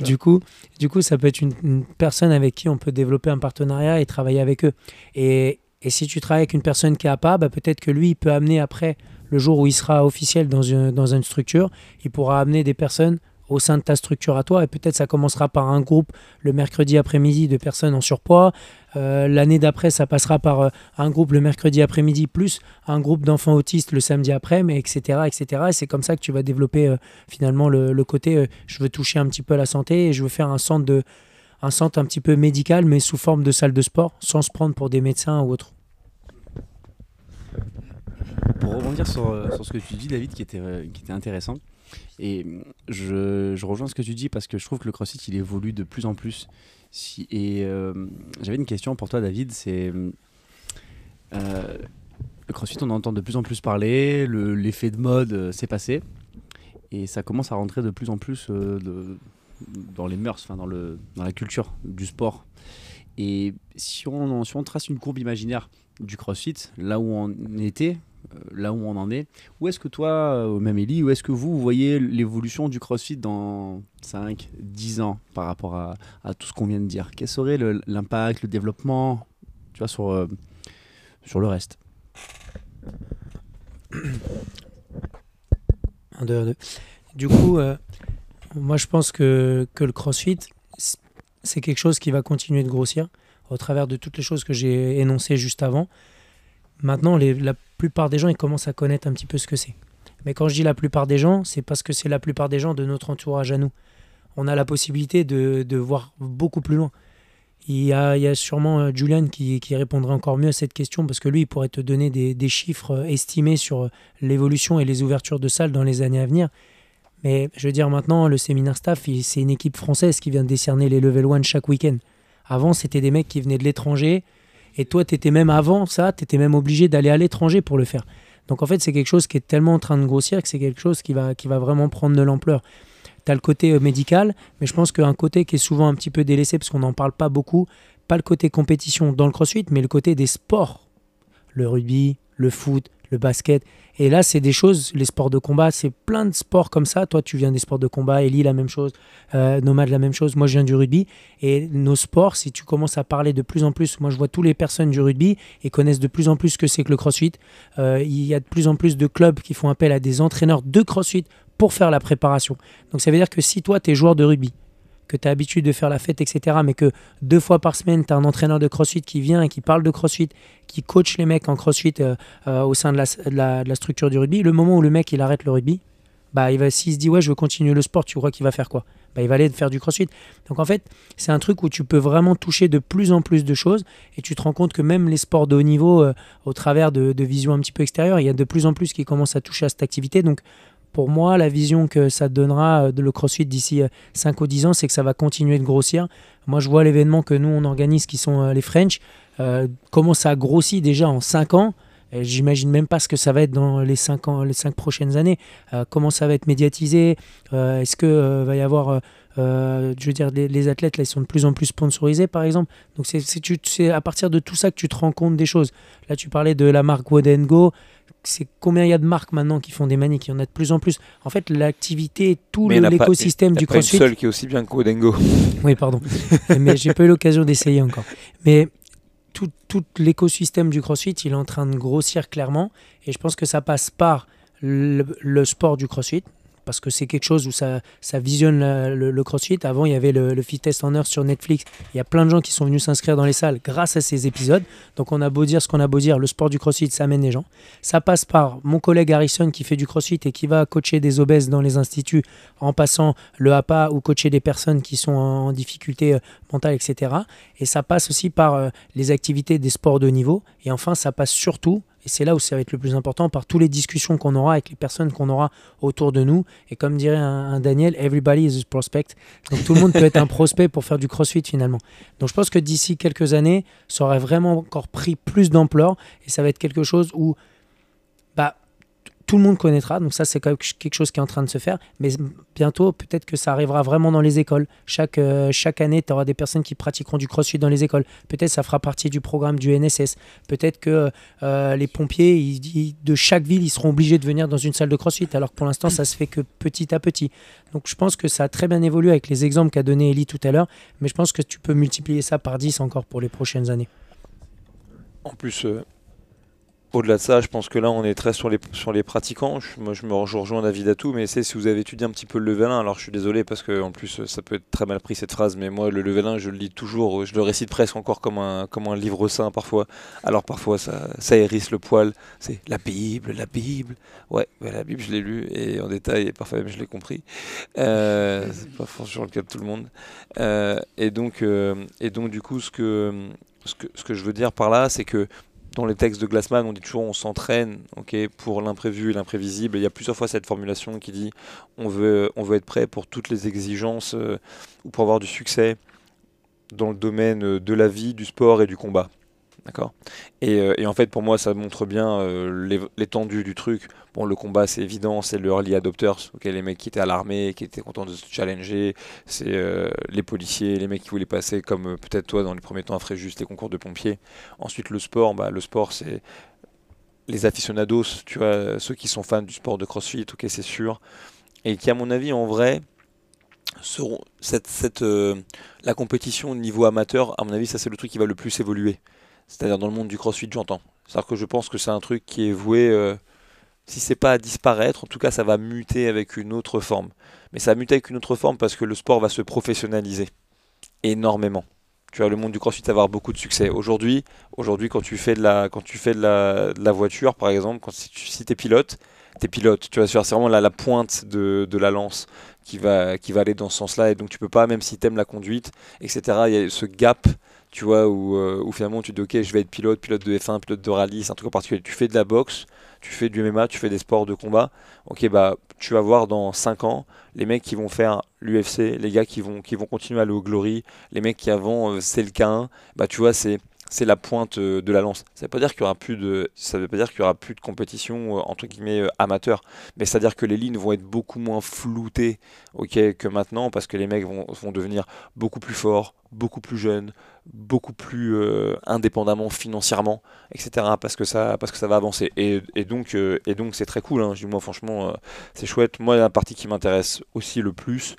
Speaker 2: du, coup, du coup, ça peut être une, une personne avec qui on peut développer un partenariat et travailler avec eux. Et, et si tu travailles avec une personne qui est APA, bah, peut-être que lui, il peut amener après le jour où il sera officiel dans une, dans une structure, il pourra amener des personnes au sein de ta structure à toi. Et peut-être ça commencera par un groupe le mercredi après-midi de personnes en surpoids. Euh, L'année d'après, ça passera par euh, un groupe le mercredi après-midi plus un groupe d'enfants autistes le samedi après, mais etc. etc. Et c'est comme ça que tu vas développer euh, finalement le, côté je veux toucher un petit peu à la santé et je veux faire un centre, de, un centre un petit peu médical, mais sous forme de salle de sport, sans se prendre pour des médecins ou autres.
Speaker 3: Pour rebondir sur, sur ce que tu dis, David, qui était, qui était intéressant, et je, je rejoins ce que tu dis parce que je trouve que le CrossFit, il évolue de plus en plus. Si, et euh, j'avais une question pour toi, David, c'est... euh, le CrossFit, on entend de plus en plus parler, le- l'effet de mode euh, s'est passé, et ça commence à rentrer de plus en plus euh, dans les mœurs, enfin dans, le, dans la culture du sport. Et si on, si on trace une courbe imaginaire du CrossFit, là où on était, euh, là où on en est, où est-ce que toi, euh, même Ellie, où est-ce que vous, voyez l'évolution du CrossFit dans 5, 10 ans par rapport à, tout ce qu'on vient de dire? Quel serait l'impact, le, développement tu vois, sur, euh, sur le reste?
Speaker 2: Un, deux, un, deux. Du coup, euh, moi je pense que, que le crossfit, c'est quelque chose qui va continuer de grossir au travers de toutes les choses que j'ai énoncées juste avant. Maintenant, la plupart des gens, ils commencent à connaître un petit peu ce que c'est. Mais quand je dis la plupart des gens, c'est parce que c'est la plupart des gens de notre entourage à nous. On a la possibilité de, de voir beaucoup plus loin. Il y a, il y a sûrement euh, Julian qui, qui répondrait encore mieux à cette question parce que lui, il pourrait te donner des, des chiffres euh, estimés sur euh, l'évolution et les ouvertures de salles dans les années à venir. Mais je veux dire, maintenant, le séminaire staff, c'est une équipe française qui vient de décerner les level 1 chaque week-end. Avant, c'était des mecs qui venaient de l'étranger. Et toi, tu étais même avant ça, tu étais même obligé d'aller à l'étranger pour le faire. Donc en fait, c'est quelque chose qui est tellement en train de grossir que c'est quelque chose qui va, qui va vraiment prendre de l'ampleur. Tu as le côté euh, médical, mais je pense qu'un côté qui est souvent un petit peu délaissé parce qu'on n'en parle pas beaucoup, pas le côté compétition dans le crossfit, mais le côté des sports. Le rugby, le foot, le basket. Et là, c'est des choses, les sports de combat, c'est plein de sports comme ça. Toi, tu viens des sports de combat, Ellie, la même chose, euh, Nomad, la même chose. Moi, je viens du rugby. Et nos sports, si tu commences à parler de plus en plus, moi, je vois toutes les personnes du rugby et connaissent de plus en plus ce que c'est que le crossfit. Euh, il y a de plus en plus de clubs qui font appel à des entraîneurs de crossfit pour faire la préparation. Donc, ça veut dire que si toi, tu es joueur de rugby, que tu as l'habitude de faire la fête, etc., mais que deux fois par semaine, tu as un entraîneur de crossfit qui vient et qui parle de crossfit, qui coach les mecs en crossfit euh, euh, au sein de la, structure du rugby, le moment où le mec il arrête le rugby, bah il va s'il se dit ouais je veux continuer le sport, tu crois qu'il va faire quoi? Bah, il va aller faire du crossfit. Donc en fait, c'est un truc où tu peux vraiment toucher de plus en plus de choses et tu te rends compte que même les sports de haut niveau, euh, au travers de, de visions un petit peu extérieures, il y a de plus en plus qui commencent à toucher à cette activité. Donc pour moi, la vision que ça donnera euh, de le crossfit d'ici euh, 5 ou 10 ans, c'est que ça va continuer de grossir. Moi, je vois l'événement que nous, on organise, qui sont euh, les French, euh, comment ça a grossi déjà en 5 ans. J'imagine même pas ce que ça va être dans les 5 ans, les cinq prochaines années. Euh, comment ça va être médiatisé Euh, Est-ce que euh, va y avoir, euh, euh, je veux dire, les, athlètes ils sont de plus en plus sponsorisés, par exemple. Donc c'est à partir de tout ça que tu te rends compte des choses. Là, tu parlais de la marque Woden Go. C'est combien il y a de marques maintenant qui font des maniques? Il y en a de plus en plus. En fait, l'activité, tout le-
Speaker 1: pas-
Speaker 2: l'écosystème du
Speaker 1: pas une
Speaker 2: CrossFit.
Speaker 1: seule qui est aussi bien que Codengo.
Speaker 2: Oui, pardon. mais j'ai pas eu l'occasion d'essayer encore. Mais tout, tout l'écosystème du CrossFit, il est en train de grossir clairement. Et je pense que ça passe par le, le sport du CrossFit. Parce que c'est quelque chose où ça, visionne le, CrossFit. Avant, il y avait le, le Fitness on Earth sur Netflix. Il y a plein de gens qui sont venus s'inscrire dans les salles grâce à ces épisodes. Donc, on a beau dire ce qu'on a beau dire, le sport du CrossFit, ça amène les gens. Ça passe par mon collègue Harrison qui fait du CrossFit et qui va coacher des obèses dans les instituts en passant le APA ou coacher des personnes qui sont en, en difficulté euh, mentale, etc. Et ça passe aussi par euh, les activités des sports de niveau. Et enfin, ça passe surtout, et c'est là où ça va être le plus important, par toutes les discussions qu'on aura avec les personnes qu'on aura autour de nous. Et comme dirait un, Daniel, everybody is a prospect. Donc tout le monde peut être un prospect pour faire du crossfit finalement. Donc je pense que d'ici quelques années, ça aurait vraiment encore pris plus d'ampleur et ça va être quelque chose où tout le monde connaîtra. Donc ça, c'est quelque chose qui est en train de se faire. Mais bientôt, peut-être que ça arrivera vraiment dans les écoles. Chaque, euh, chaque année, tu auras des personnes qui pratiqueront du crossfit dans les écoles. Peut-être ça fera partie du programme du NSS. Peut-être que euh, les pompiers de chaque ville, ils seront obligés de venir dans une salle de crossfit. Alors que pour l'instant, ça se fait que petit à petit. Donc je pense que ça a très bien évolué avec les exemples qu'a donné Ellie tout à l'heure. Mais je pense que tu peux multiplier ça par 10 encore pour les prochaines années.
Speaker 1: En plus, euh, Au-delà de ça, je pense que là, on est très sur les, sur les pratiquants. Je- moi, je me rejoins- David à tout, mais c'est si vous avez étudié un petit peu le level 1, alors je suis désolé parce que en plus, ça peut être très mal pris cette phrase, mais moi, le level 1, je le lis toujours, je le récite presque encore comme un, comme un livre saint parfois. Alors parfois, ça, ça hérisse le poil. C'est la Bible, la Bible. Ouais, ouais, la Bible, je l'ai lu et en détail, et parfois même, je l'ai compris. Euh, c'est pas forcément le cas de tout le monde. Euh, et, donc, euh, et donc, du coup, ce que, ce que, ce que je veux dire par là, c'est que dans les textes de Glassman, on dit toujours on s'entraîne pour l'imprévu et l'imprévisible. Il y a plusieurs fois cette formulation qui dit on veut, on veut être prêt pour toutes les exigences euh, ou pour avoir du succès dans le domaine euh, de la vie, du sport et du combat. D'accord et, euh, et en fait, pour moi, ça montre bien euh, l'é- l'étendue du truc. Bon, le combat, c'est évident, c'est le early adopters, ok, les mecs qui étaient à l'armée, qui étaient contents de se challenger, c'est euh, les policiers, les mecs qui voulaient passer, comme peut-être toi dans les premiers temps, à Fréjus, les concours de pompiers. Ensuite, le sport, bah, le sport, c'est les aficionados, ceux qui sont fans du sport de CrossFit, ok, c'est sûr, et qui, à mon avis, en vrai, la compétition au niveau amateur, à mon avis, ça c'est le truc qui va le plus évoluer. C'est-à-dire dans le monde du CrossFit, j'entends. C'est-à-dire que je pense que c'est un truc qui est voué, euh, si c'est pas à disparaître, en tout cas, ça va muter avec une autre forme. Mais ça va muter avec une autre forme parce que le sport va se professionnaliser énormément. Tu vois, le monde du CrossFit va avoir beaucoup de succès. Aujourd'hui, aujourd'hui, quand tu fais de la, quand tu fais de la, voiture, par exemple, quand si tu si es pilote, t'es pilote. Tu vois, c'est vraiment la, la pointe de, de la lance qui va, qui va aller dans ce sens-là. Et donc, tu peux pas, même si t'aimes la conduite, etc. Il y a ce gap, tu vois, où, euh, où finalement tu te dis, ok, je vais être pilote, pilote de F1, pilote de rallye, c'est un truc en particulier. Tu fais de la boxe, tu fais du MMA, tu fais des sports de combat. Ok, bah, tu vas voir dans 5 ans les mecs qui vont faire l'UFC, les gars qui vont, qui vont continuer à aller au Glory, les mecs qui avant euh, c'est le K1, bah tu vois, c'est c'est la pointe euh, de la lance. Ça veut pas dire qu'il y aura plus de, ça veut pas dire qu'il y aura plus de compétition entre guillemets amateur, mais c'est à dire que les lignes vont être beaucoup moins floutées, ok, que maintenant parce que les mecs vont, vont devenir beaucoup plus forts, beaucoup plus jeunes, beaucoup plus euh, indépendamment financièrement, etc. Parce que ça, parce que ça va avancer. Et, donc, euh, et donc c'est très cool. Hein. Moi franchement, euh, c'est chouette. Moi la partie qui m'intéresse aussi le plus,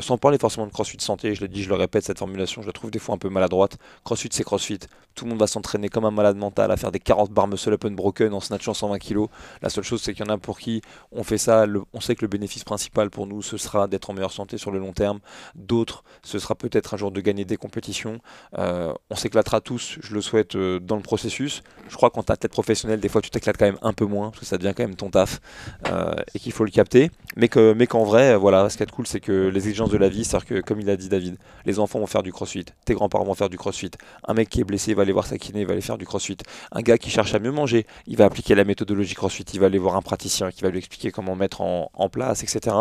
Speaker 1: sans parler forcément de CrossFit santé, je l'ai dit, je le répète, cette formulation, je la trouve des fois un peu maladroite. CrossFit c'est CrossFit. Tout le monde va s'entraîner comme un malade mental à faire des 40 barres muscle up unbroken en snatchant 120 kg. La seule chose c'est qu'il y en a pour qui on fait ça, on sait que le bénéfice principal pour nous ce sera d'être en meilleure santé sur le long terme. D'autres, ce sera peut-être un jour de gagner des compétitions. Euh, on s'éclatera tous, je le souhaite, euh, dans le processus. Je crois qu'en ta tête professionnelle, des fois tu t'éclates quand même un peu moins, parce que ça devient quand même ton taf, euh, et qu'il faut le capter. Mais que- mais qu'en vrai, voilà, ce qui est cool, c'est que les exigences de la vie, c'est-à-dire que, comme il a dit David, les enfants vont faire du crossfit, tes grands-parents vont faire du crossfit, un mec qui est blessé va aller voir sa kiné, va aller faire du crossfit, un gars qui cherche à mieux manger, il va appliquer la méthodologie crossfit, il va aller voir un praticien qui va lui expliquer comment mettre en, en place, etc.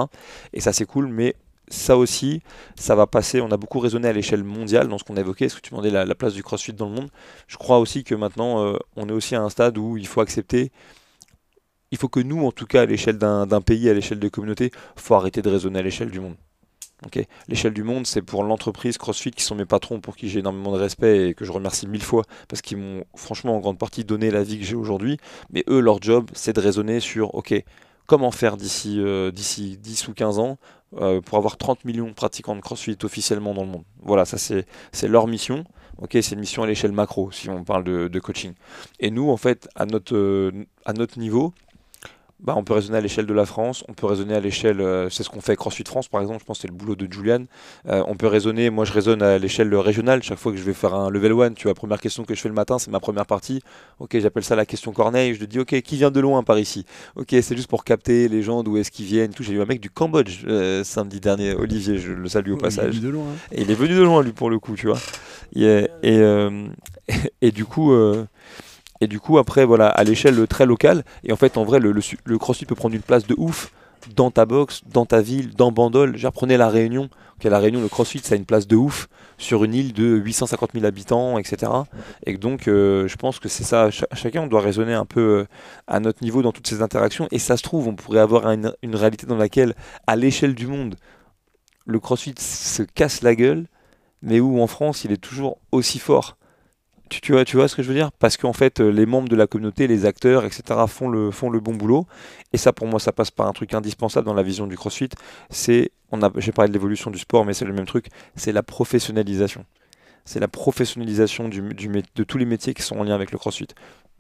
Speaker 1: Et ça, c'est cool, mais ça aussi, ça va passer. On a beaucoup raisonné à l'échelle mondiale dans ce qu'on a évoqué. Est-ce que tu demandais la, la place du crossfit dans le monde? Je crois aussi que maintenant, euh, on est aussi à un stade où il faut accepter. Il faut que nous, en tout cas, à l'échelle d'un pays, à l'échelle de communauté, faut arrêter de raisonner à l'échelle du monde. L'échelle du monde, c'est pour l'entreprise CrossFit qui sont mes patrons, pour qui j'ai énormément de respect et que je remercie mille fois parce qu'ils m'ont franchement en grande partie donné la vie que j'ai aujourd'hui. Mais eux, leur job, c'est de raisonner sur ok, comment faire d'ici euh, d'ici 10 ou 15 ans euh, pour avoir 30 millions de pratiquants de CrossFit officiellement dans le monde. Voilà, ça c'est leur mission. Ok, c'est une mission à l'échelle macro si on parle de, coaching. Et nous, en fait, à notre euh, à notre niveau, bah, on peut raisonner à l'échelle de la France, on peut raisonner à l'échelle, euh, c'est ce qu'on fait avec CrossFit France par exemple, je pense que c'est le boulot de Julian. Euh, on peut raisonner, moi je raisonne à l'échelle régionale, chaque fois que je vais faire un level 1, tu vois, première question que je fais le matin, c'est ma première partie. Ok, j'appelle ça la question Corneille, je te dis ok, qui vient de loin par ici? Ok, c'est juste pour capter les gens, d'où est-ce qu'ils viennent, tout. J'ai eu un mec du Cambodge euh, samedi dernier, Olivier, je le salue au passage.
Speaker 3: de loin. hein.
Speaker 1: Et il est venu de loin, lui, pour le coup, tu vois. Et, et, et du coup, et du coup, après, voilà, à l'échelle très locale, et en fait, en vrai, le, crossfit peut prendre une place de ouf dans ta box, dans ta ville, dans Bandol. J'apprenais la Réunion. La Réunion, le crossfit, ça a une place de ouf sur une île de 850 000 habitants, etc. Et donc, euh, je pense que c'est ça. Cha- chacun, on doit raisonner un peu euh, à notre niveau dans toutes ces interactions. Et ça se trouve, on pourrait avoir une réalité dans laquelle, à l'échelle du monde, le crossfit se casse la gueule, mais où en France, il est toujours aussi fort. Tu, vois, ce que je veux dire? Parce qu'en fait, euh, les membres de la communauté, les acteurs, etc., font le, bon boulot. Et ça, pour moi, ça passe par un truc indispensable dans la vision du CrossFit. C'est, j'ai parlé de l'évolution du sport, mais c'est le même truc. C'est la professionnalisation. C'est la professionnalisation de tous les métiers qui sont en lien avec le CrossFit.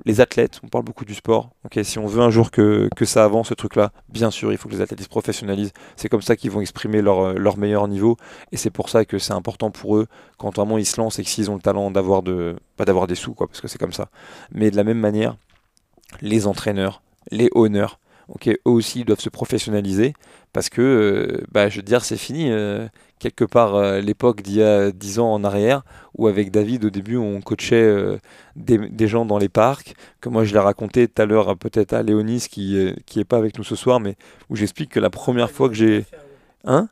Speaker 1: Les athlètes, on parle beaucoup du sport. Si on veut un jour que, que ça avance, ce truc-là, bien sûr, il faut que les athlètes se professionnalisent. C'est comme ça qu'ils vont exprimer leur, euh, leur meilleur niveau. Et c'est pour ça que c'est important pour eux, quand vraiment ils se lancent et s'ils ont le talent d'avoir de, pas d'avoir des sous, quoi, parce que c'est comme ça. Mais de la même manière, les entraîneurs, les honneurs, eux aussi ils doivent se professionnaliser parce que, euh, bah, je veux dire, c'est fini. euh, quelque part, euh, l'époque d'il y a 10 ans en arrière, où avec David, au début, on coachait des, des gens dans les parcs, que moi je l'ai raconté tout à l'heure, peut-être à Léonis, qui n'est qui pas avec nous ce soir, mais où j'explique que la première fois que j'ai. Hein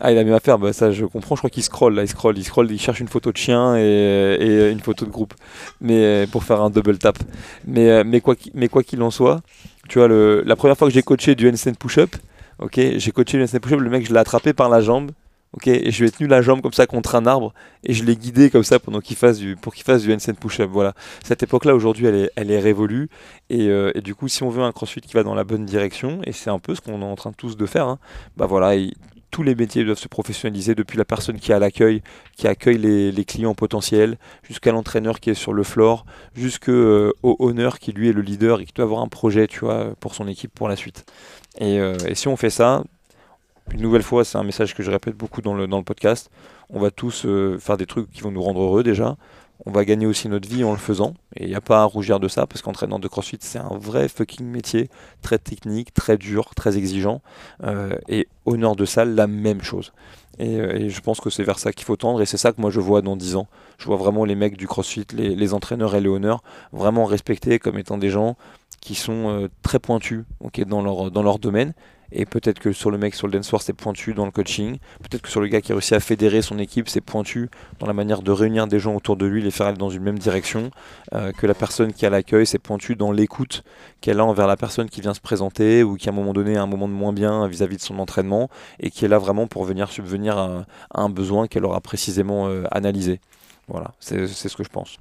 Speaker 1: ah, il a mieux à faire, bah, ça je comprends, je crois qu'il scrolle là, il scrolle, il scrolle, il cherche une photo de chien et, et une photo de groupe, mais pour faire un double tap. Mais, mais quoi qu'il mais quoi qu'il en soit, tu vois, le, la première fois que j'ai coaché du handstand push-up, ok, j'ai coaché handstand push-up, le mec je l'ai attrapé par la jambe, ok, et je lui ai tenu la jambe comme ça contre un arbre et je l'ai guidé comme ça pendant qu'il fasse du, pour qu'il fasse du handstand push-up. Voilà, cette époque-là aujourd'hui elle est, révolue et, euh, et du coup si on veut un CrossFit qui va dans la bonne direction, et c'est un peu ce qu'on est en train tous de faire, hein, bah voilà, il- tous les métiers doivent se professionnaliser, depuis la personne qui est à l'accueil, qui accueille les, clients potentiels, jusqu'à l'entraîneur qui est sur le floor, jusqu'au honneur qui lui est le leader et qui doit avoir un projet, tu vois, pour son équipe pour la suite. Et, euh, et si on fait ça, une nouvelle fois, c'est un message que je répète beaucoup dans le, dans le podcast, on va tous euh, faire des trucs qui vont nous rendre heureux déjà. On va gagner aussi notre vie en le faisant. Et il n'y a pas à rougir de ça, parce qu'entraîneur de CrossFit, c'est un vrai fucking métier, très technique, très dur, très exigeant. Euh, et honneur de salle, la même chose. Et, je pense que c'est vers ça qu'il faut tendre, et c'est ça que moi je vois dans 10 ans. Je vois vraiment les mecs du CrossFit, les entraîneurs et les honneurs, vraiment respectés comme étant des gens qui sont euh, très pointus ok, dans, leur, dans leur domaine. Et peut-être que sur le mec sur le dance floor, c'est pointu dans le coaching. Peut-être que sur le gars qui a réussi à fédérer son équipe, c'est pointu dans la manière de réunir des gens autour de lui, les faire aller dans une même direction. Euh, que la personne qui a l'accueil, c'est pointu dans l'écoute qu'elle a envers la personne qui vient se présenter ou qui à un moment donné a un moment de moins bien vis-à-vis de son entraînement et qui est là vraiment pour venir subvenir à, un besoin qu'elle aura précisément euh, analysé. Voilà, c'est ce que je pense.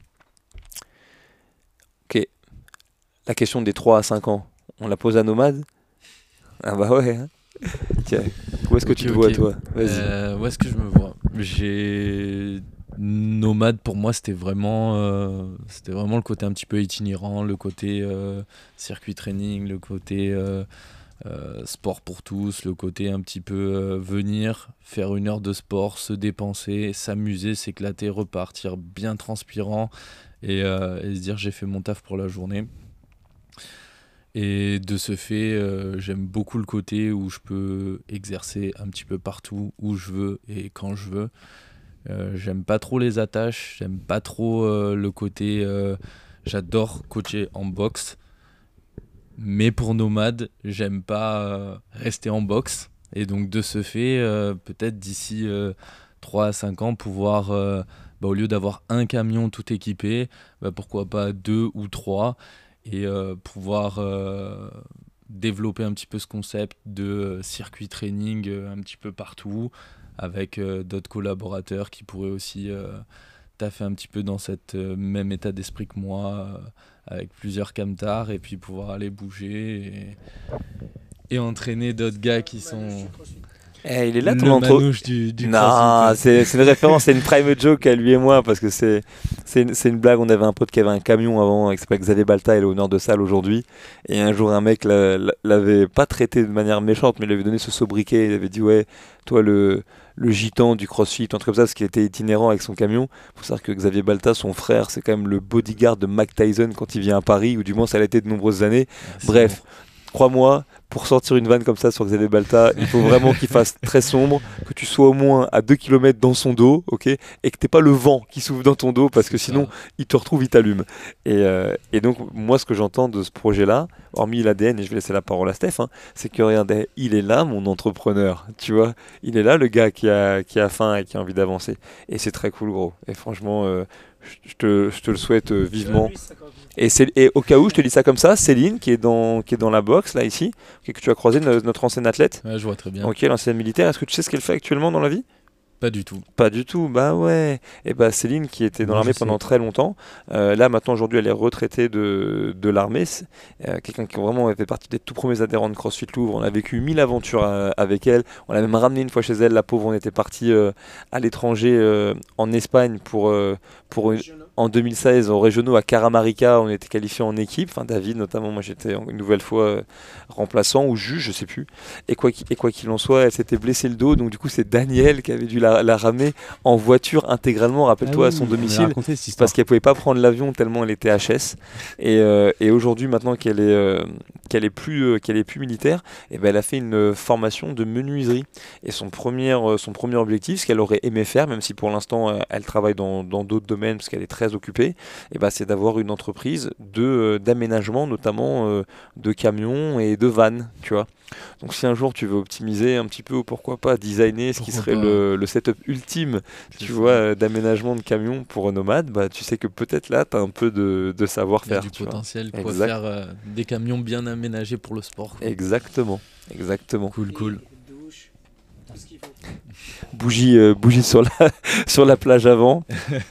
Speaker 1: Ok. La question des 3 à 5 ans, on la pose à Nomade Ah bah ouais. hein. Tiens, où est-ce que tu te vois toi Vas-y.
Speaker 4: Euh, où est-ce que je me vois? J'ai nomade pour moi c'était vraiment euh, c'était vraiment le côté un petit peu itinérant, le côté euh, circuit training, le côté sport pour tous, le côté un petit peu venir faire une heure de sport, se dépenser, s'amuser, s'éclater, repartir bien transpirant et, et se dire j'ai fait mon taf pour la journée. Et de ce fait, euh, j'aime beaucoup le côté où je peux exercer un petit peu partout, où je veux et quand je veux. Euh, j'aime pas trop les attaches, j'aime pas trop euh, le côté. J'adore coacher en boxe, mais pour nomade, j'aime pas rester en boxe. Et donc de ce fait, peut-être d'ici euh, 3 à 5 ans, pouvoir, bah, au lieu d'avoir un camion tout équipé, bah, pourquoi pas deux ou trois et euh, pouvoir euh, développer un petit peu ce concept de euh, circuit training un petit peu partout avec d'autres collaborateurs qui pourraient aussi taffer un petit peu dans cet même état d'esprit que moi avec plusieurs camtars et puis pouvoir aller bouger et, et entraîner d'autres gars qui sont
Speaker 1: Eh, il est là ton intro.
Speaker 4: du, du
Speaker 1: non, c'est c'est une référence, c'est une private joke à lui et moi parce que c'est c'est une, une blague. On avait un pote qui avait un camion avant, qui s'appelle Xavier Balta, il est honneur de salle aujourd'hui. Et un jour, un mec l'a- l'a- l'avait pas traité de manière méchante, mais il lui avait donné ce sobriquet. Il avait dit Ouais, toi le, le gitan du crossfit, un truc comme ça, parce qu'il était itinérant avec son camion. faut savoir que Xavier Balta, son frère, c'est quand même le bodyguard de Mike Tyson quand il vient à Paris, ou du moins ça l'a été de nombreuses années.
Speaker 4: C'est
Speaker 1: Bref, crois-moi, pour sortir une vanne comme ça sur Xavier Balta, il faut vraiment qu'il fasse très sombre, que tu sois au moins à 2 km dans son dos, ok, et que t'aies pas le vent qui souffle dans ton dos, parce que sinon,
Speaker 4: ça.
Speaker 1: il te retrouve, il t'allume. Et, euh, et donc, moi, ce que j'entends de ce projet-là, hormis l'ADN, et je vais laisser la parole à Steph, hein, c'est que regardez, il est là, mon entrepreneur, tu vois, il est là, le gars qui a, qui a faim et qui a envie d'avancer. Et c'est très cool, gros. Et franchement, euh, je, je te, je te le souhaite euh, vivement. Et, c'est- et au cas où, je te dis ça comme ça, Céline, qui est dans, qui est dans la boxe, là, ici, que tu as croisé, no- notre ancienne athlète,
Speaker 4: Ouais, je vois très bien.
Speaker 1: ok, l'ancienne militaire, est-ce que tu sais ce qu'elle fait actuellement dans la vie?
Speaker 4: Pas du tout.
Speaker 1: Pas du tout, bah ouais. Et bah Céline, qui était dans l'armée pendant très longtemps, euh, là maintenant, aujourd'hui, elle est retraitée de, de l'armée. C'est, euh, Quelqu'un qui vraiment fait partie des tout premiers adhérents de CrossFit Louvre. On a vécu mille aventures euh, avec elle. On l'a même ramenée une fois chez elle. La pauvre, on était parti euh, à l'étranger, euh, en Espagne, pour, euh, pour une, en 2016 aux régionaux à Caramarika, on était qualifié en équipe. Enfin, David notamment, moi j'étais une nouvelle fois euh, remplaçant ou juge, je sais plus. Et quoi qu'il en soit, elle s'était blessé le dos, donc du coup c'est Daniel qui avait dû la, la ramener en voiture intégralement, rappelle-toi,
Speaker 3: Ah
Speaker 1: à son
Speaker 3: oui, on m'avait
Speaker 1: domicile. Parce qu'elle pouvait pas prendre l'avion tellement elle était HS. Et, euh, et aujourd'hui, maintenant qu'elle est, euh, qu'elle est, plus, euh, qu'elle est plus militaire, et ben elle a fait une formation de menuiserie. Et son premier, son premier objectif, ce qu'elle aurait aimé faire, même si pour l'instant elle travaille dans dans d'autres domaines parce qu'elle est très occupée, et ben c'est d'avoir une entreprise de, euh, d'aménagement, notamment euh, de camions et de vannes, tu vois. Donc si un jour tu veux optimiser un petit peu ou pourquoi pas designer ce qui serait le, le setup ultime tu vois, euh, d'aménagement de camions pour nomades, bah, tu sais que peut-être là, tu as un peu de, de savoir-faire.
Speaker 4: du
Speaker 1: tu vois.
Speaker 4: potentiel pour
Speaker 1: Exact.
Speaker 4: faire euh, des camions bien aménagés pour le sport. quoi.
Speaker 1: Exactement, exactement.
Speaker 4: Cool, cool.
Speaker 1: Bougie, euh, bougie sur, la, sur la plage avant.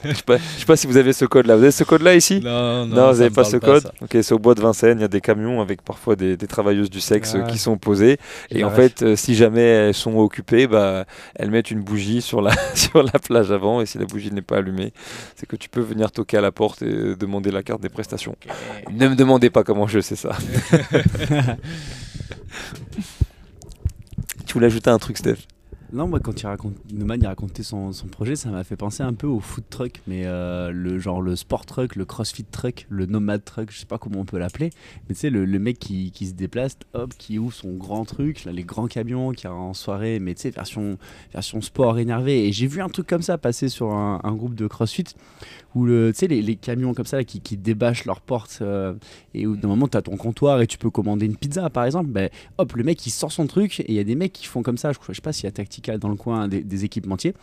Speaker 1: Je sais je sais pas si vous avez ce code-là. Vous avez ce code-là ici?
Speaker 4: Non, non,
Speaker 1: Non, vous n'avez pas ce code? Ok, c'est au bois de Vincennes, il y a des camions avec parfois des, des travailleuses du sexe euh,
Speaker 3: Ah.
Speaker 1: qui sont posées. Et en fait, euh, si jamais elles sont occupées, bah, elles mettent une bougie sur la, sur la plage avant. Et si la bougie n'est pas allumée, c'est que tu peux venir toquer à la porte et demander la carte des prestations. Ne me demandez pas comment je sais ça. tu voulais ajouter un truc, Steph?
Speaker 3: Non, moi, quand il raconte, Neumann il racontait son, son projet, ça m'a fait penser un peu au food truck, mais euh, le genre le sport truck, le crossfit truck, le nomade truck, je sais pas comment on peut l'appeler. Mais tu sais, le, le mec qui, qui se déplace, hop, qui ouvre son grand truc, là, les grands camions qui a en soirée, mais tu sais, version, version sport énervé. Et j'ai vu un truc comme ça passer sur un, un groupe de crossfit où le, tu sais, les, les camions comme ça là, qui, qui débâchent leurs portes euh, et où d'un moment tu as ton comptoir et tu peux commander une pizza par exemple. Ben, hop, le mec il sort son truc et il y a des mecs qui font comme ça. Je, je sais pas s'il y a Dans le coin, des, des équipementiers.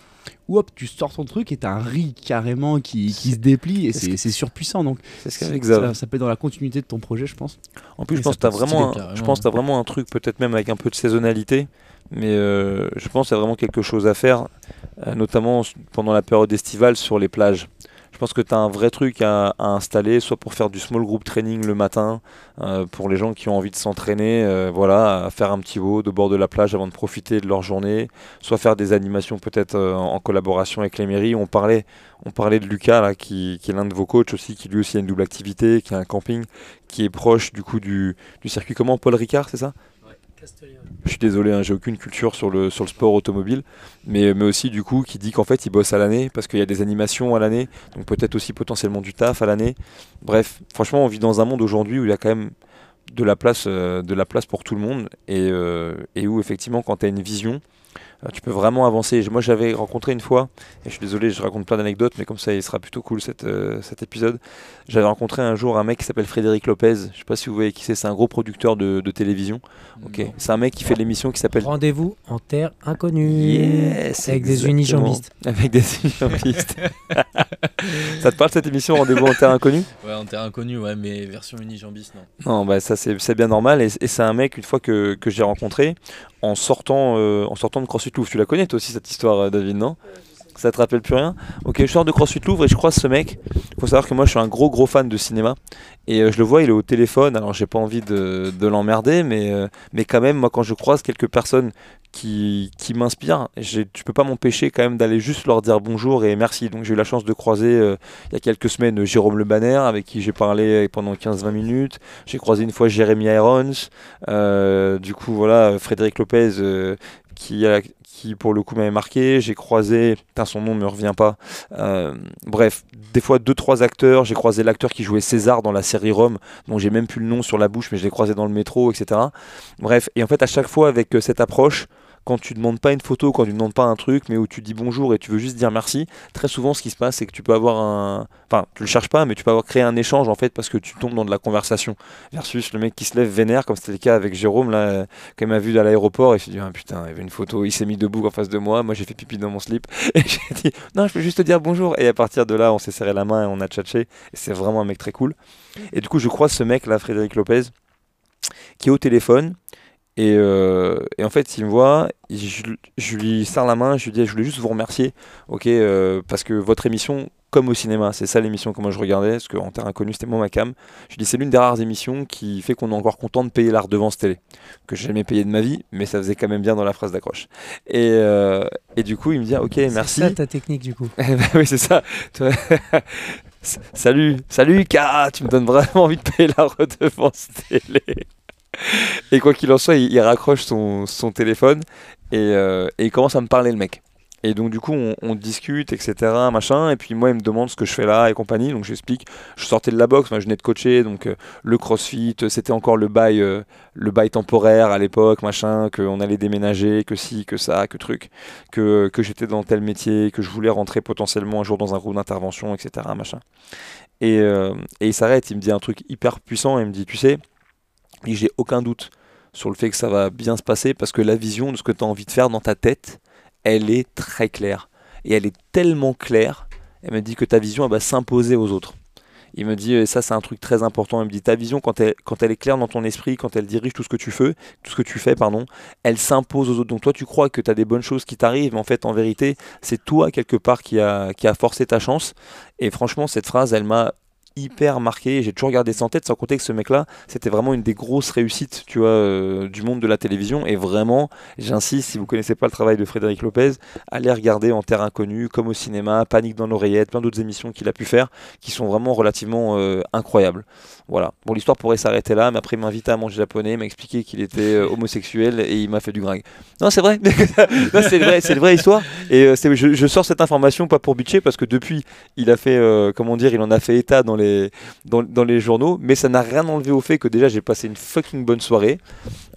Speaker 3: Ou hop, tu sors ton truc et t'as un riz carrément qui, qui se déplie et
Speaker 1: C'est ce
Speaker 3: surpuissant. Donc
Speaker 1: ce
Speaker 3: ça, peut être dans la continuité de ton projet, je pense.
Speaker 1: En plus,
Speaker 3: Et
Speaker 1: je pense tu as vraiment, un- je pense que t'as vraiment un truc, peut-être même avec un peu de saisonnalité, mais euh, je pense qu'il y a vraiment quelque chose à faire, euh, notamment pendant la période estivale sur les plages. Je pense que tu as un vrai truc à, installer, soit pour faire du small group training le matin, euh, pour les gens qui ont envie de s'entraîner, euh, voilà, faire un petit haut de bord de la plage avant de profiter de leur journée, soit faire des animations peut-être euh, en collaboration avec les mairies. On parlait, de Lucas, là, qui, est l'un de vos coachs aussi, qui lui aussi a une double activité, qui a un camping, qui est proche du coup du circuit. Comment Paul Ricard, c'est ça? Je suis désolé, hein, j'ai aucune culture sur le, sport automobile, mais, aussi du coup qui dit qu'en fait il bosse à l'année parce qu'il y a des animations à l'année, donc peut-être aussi potentiellement du taf à l'année. Bref, franchement, on vit dans un monde aujourd'hui où il y a quand même de la place, euh, de la place pour tout le monde et, euh, et où effectivement quand tu as une vision, tu peux vraiment avancer. Moi j'avais rencontré une fois, et je suis désolé, je raconte plein d'anecdotes, mais comme ça il sera plutôt cool cet, euh, cet épisode. J'avais rencontré un jour un mec qui s'appelle Frédéric Lopez, je sais pas si vous voyez qui c'est, c'est un gros producteur de, de télévision. Ok, c'est un mec qui fait l'émission qui s'appelle
Speaker 2: Rendez-vous en terre inconnue.
Speaker 1: Yes,
Speaker 2: Avec des unijambistes.
Speaker 1: Avec des unijambistes. ça te parle cette émission Rendez-vous en terre inconnue?
Speaker 4: Ouais, en terrain inconnu, ouais, mais version unijambiste, non.
Speaker 1: Non, bah ça c'est c'est bien normal. Et, et c'est un mec, une fois que, que j'ai rencontré, en sortant, euh, en sortant de CrossFit Louvre. Tu la connais toi aussi cette histoire, euh, David, non? Ça te rappelle plus rien Ok, je sors de CrossFit Louvre et je croise ce mec. faut savoir que moi je suis un gros gros fan de cinéma. Et euh, je le vois, il est au téléphone. Alors j'ai pas envie de, de l'emmerder, mais, euh, mais quand même, moi quand je croise quelques personnes qui, qui m'inspirent, je peux pas m'empêcher quand même d'aller juste leur dire bonjour et merci. Donc j'ai eu la chance de croiser euh, il y a quelques semaines Jérôme Le Banner avec qui j'ai parlé pendant 15-20 minutes. J'ai croisé une fois Jérémy Irons. Du coup, voilà, Frédéric Lopez qui, a- qui pour le coup m'avait marqué. J'ai croisé, putain, son nom me revient pas. Euh, bref, des fois deux trois acteurs. J'ai croisé l'acteur qui jouait César dans la série Rome, dont j'ai même plus le nom sur la bouche, mais je l'ai croisé dans le métro, etc. Bref, et en fait à chaque fois avec euh, cette approche. Quand tu demandes pas une photo, quand tu demandes pas un truc, mais où tu dis bonjour et tu veux juste dire merci, très souvent ce qui se passe c'est que tu peux avoir un, enfin tu le cherches pas, mais tu peux avoir créé un échange en fait parce que tu tombes dans de la conversation. Versus le mec qui se lève vénère comme c'était le cas avec Jérôme là quand m'a vu à l'aéroport et il s'est dit ah, putain il y avait une photo il s'est mis debout en face de moi moi j'ai fait pipi dans mon slip et j'ai dit non je peux juste te dire bonjour. Et à partir de là on s'est serré la main et on a tchatché et c'est vraiment un mec très cool. Et du coup je croise ce mec là Frédéric Lopez qui est au téléphone et, euh, et en fait, il me voit, je, je lui serre la main, je lui dis, je voulais juste vous remercier, ok, euh, parce que votre émission, comme au cinéma, c'est ça l'émission que moi je regardais, parce qu'en terrain inconnu, c'était moi ma cam. Je lui dis, c'est l'une des rares émissions qui fait qu'on est encore content de payer la redevance télé, que j'ai jamais payé de ma vie, mais ça faisait quand même bien dans la phrase d'accroche. Et, euh, et du coup, il me dit, ok, merci.
Speaker 2: C'est ça ta technique du coup.
Speaker 1: Eh ben oui, c'est ça. Salut, salut K, tu me donnes vraiment envie de payer la redevance télé. Et quoi qu'il en soit, il, raccroche son, son téléphone et, euh, et il commence à me parler le mec. Et donc du coup, on, discute, etc., machin. Et puis moi, il me demande ce que je fais là et compagnie. Donc j'explique. Je sortais de la boxe, je venais de coacher, donc euh, le CrossFit, euh, c'était encore le bail, le bail temporaire à l'époque, machin, qu'on allait déménager, que si, que ça, que truc, que, que j'étais dans tel métier, que je voulais rentrer potentiellement un jour dans un groupe d'intervention, etc., machin. Et, et il s'arrête, il me dit un truc hyper puissant. Il me dit, tu sais, dit, j'ai aucun doute sur le fait que ça va bien se passer parce que la vision de ce que tu as envie de faire dans ta tête, elle est très claire. Et elle est tellement claire, elle me dit que ta vision, elle va s'imposer aux autres. Il me dit, et ça c'est un truc très important, il me dit, ta vision, quand elle, quand elle est claire dans ton esprit, quand elle dirige tout ce que tu fais, tout ce que tu fais, pardon, elle s'impose aux autres. Donc toi, tu crois que tu as des bonnes choses qui t'arrivent, mais en fait, en vérité, c'est toi, quelque part, qui a, qui a forcé ta chance. Et franchement, cette phrase, elle m'a hyper marqué. J'ai toujours gardé ça en tête, sans compter que ce mec-là, c'était vraiment une des grosses réussites, tu vois, euh, du monde de la télévision. Et vraiment, j'insiste, si vous connaissez pas le travail de Frédéric Lopez, allez regarder En Terre Inconnue, comme au cinéma, Panique dans l'oreillette, plein d'autres émissions qu'il a pu faire, qui sont vraiment relativement euh, incroyables. Voilà. Bon, l'histoire pourrait s'arrêter là, mais après, il m'a invité à manger japonais, m'a expliqué qu'il était euh, homosexuel et il m'a fait du gringue. Non, c'est vrai. c'est vrai, c'est une vraie histoire. Et je, je sors cette information pas pour bitcher, parce que depuis, il a fait, comment dire, il en a fait état dans les, dans, dans les journaux, mais ça n'a rien enlevé au fait que déjà, j'ai passé une fucking bonne soirée.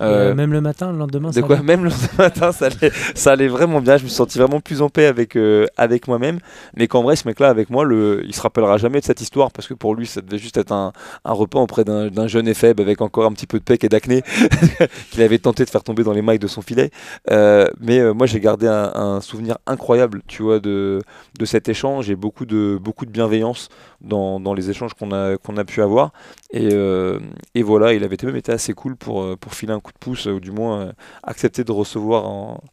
Speaker 1: Euh,
Speaker 2: Euh, même le matin, le lendemain,
Speaker 1: de
Speaker 2: ça
Speaker 1: quoi
Speaker 2: va.
Speaker 1: Même le matin, ça allait, ça allait vraiment bien. Je me suis senti vraiment plus en paix avec, euh, avec moi-même. Mais qu'en vrai, ce mec-là, avec moi, le, il se rappellera jamais de cette histoire parce que pour lui, ça devait juste être un, un repas auprès d'un jeune et faible avec encore un petit peu de pec et d'acné qu'il avait tenté de faire tomber dans les mailles de son filet. Euh, mais moi, j'ai gardé un, un souvenir incroyable, tu vois, de, de cet échange et beaucoup de, beaucoup de bienveillance dans, dans les échanges qu'on a, qu'on a pu avoir. Et, euh, et voilà, il avait même été assez cool pour, euh, pour filer un coup de pouce, ou du moins euh, accepter de recevoir en-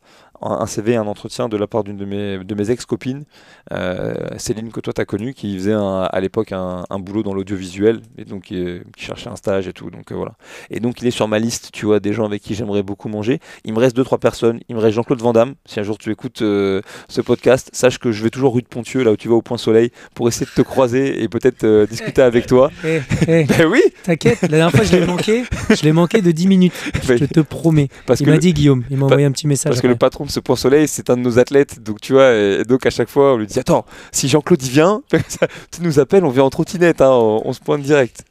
Speaker 1: un CV, un entretien de la part d'une de mes, de mes ex-copines, euh, Céline, que toi tu as connue, qui faisait un- à l'époque un, un boulot dans l'audiovisuel, et donc qui, euh, qui cherchait un stage et tout. Donc euh, voilà. Et donc il est sur ma liste, tu vois, des gens avec qui j'aimerais beaucoup manger. Il me reste deux trois personnes. Il me reste Jean-Claude Van Damme. Si un jour tu écoutes euh, ce podcast, sache que je vais toujours rue de Pontieux, là où tu vas au Point Soleil, pour essayer de te croiser et peut-être discuter avec toi.
Speaker 2: Eh, eh,
Speaker 1: Ben oui,
Speaker 2: T'inquiète, la dernière fois je l'ai manqué, je l'ai manqué de 10 minutes, je te promets.
Speaker 1: parce
Speaker 2: Il m'a dit Guillaume, il m'a envoyé un petit message.
Speaker 1: Parce que le patron ce Point Soleil, c'est un de nos athlètes, donc tu vois, et, donc à chaque fois, on lui dit Attends, si Jean-Claude y vient, tu nous appelles, on vient en trottinette, hein, on, se pointe direct.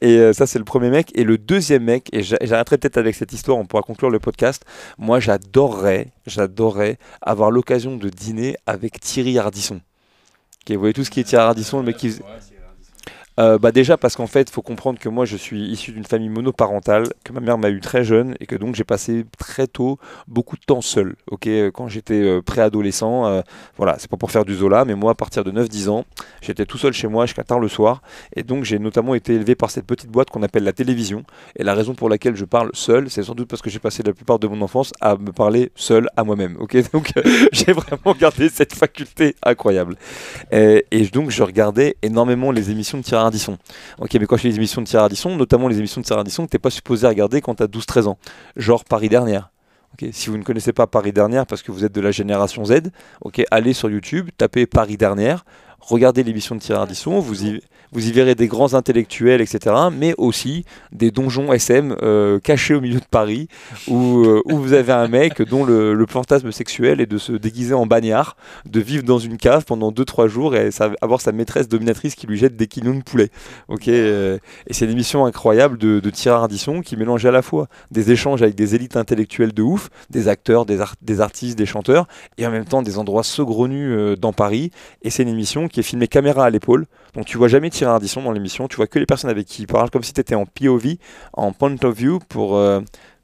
Speaker 1: Et euh, ça, c'est le premier mec. Et le deuxième mec, et j'a- j'arrêterai peut-être avec cette histoire, on pourra conclure le podcast. Moi, j'adorerais, j'adorerais avoir l'occasion de dîner avec Thierry Ardisson. Ok, vous voyez tout ce qui est Thierry Ardisson, le mec qui faisait- Euh, bah déjà parce qu'en fait, il faut comprendre que moi je suis issu d'une famille monoparentale, que ma mère m'a eu très jeune et que donc j'ai passé très tôt beaucoup de temps seul. Ok, Euh, quand j'étais euh, préadolescent, euh, voilà, c'est pas pour faire du Zola, mais moi à partir de 9-10 ans, j'étais tout seul chez moi jusqu'à tard le soir et donc j'ai notamment été élevé par cette petite boîte qu'on appelle la télévision. Et la raison pour laquelle je parle seul, c'est sans doute parce que j'ai passé la plupart de mon enfance à me parler seul à moi-même. Ok, donc j'ai vraiment gardé cette faculté incroyable. Et, donc je regardais énormément les émissions de Ardisson. Ok, mais quand je fais les émissions de Thierry Ardisson, notamment les émissions de Thierry Ardisson que t'es pas supposé regarder quand tu as 12-13 ans, genre Paris dernière. Ok, si vous ne connaissez pas Paris dernière parce que vous êtes de la génération Z, ok, allez sur YouTube, tapez Paris dernière, regardez l'émission de Thierry Ardisson, vous y, vous y verrez des grands intellectuels, etc., mais aussi des donjons SM euh, cachés au milieu de Paris, où, euh, où vous avez un mec dont le, le fantasme sexuel est de se déguiser en bagnard, de vivre dans une cave pendant 2-3 jours et avoir sa maîtresse dominatrice qui lui jette des quignons de poulet. Ok, euh, et c'est une émission incroyable de, de Thierry Ardisson qui mélange à la fois des échanges avec des élites intellectuelles de ouf, des acteurs, des, des artistes, des chanteurs, et en même temps des endroits saugrenus dans Paris. Et c'est une émission qui est filmée caméra à l'épaule. Donc tu vois jamais Thierry Ardisson dans l'émission, tu vois que les personnes avec qui il parle, comme si tu étais en POV, en point of view pour... euh,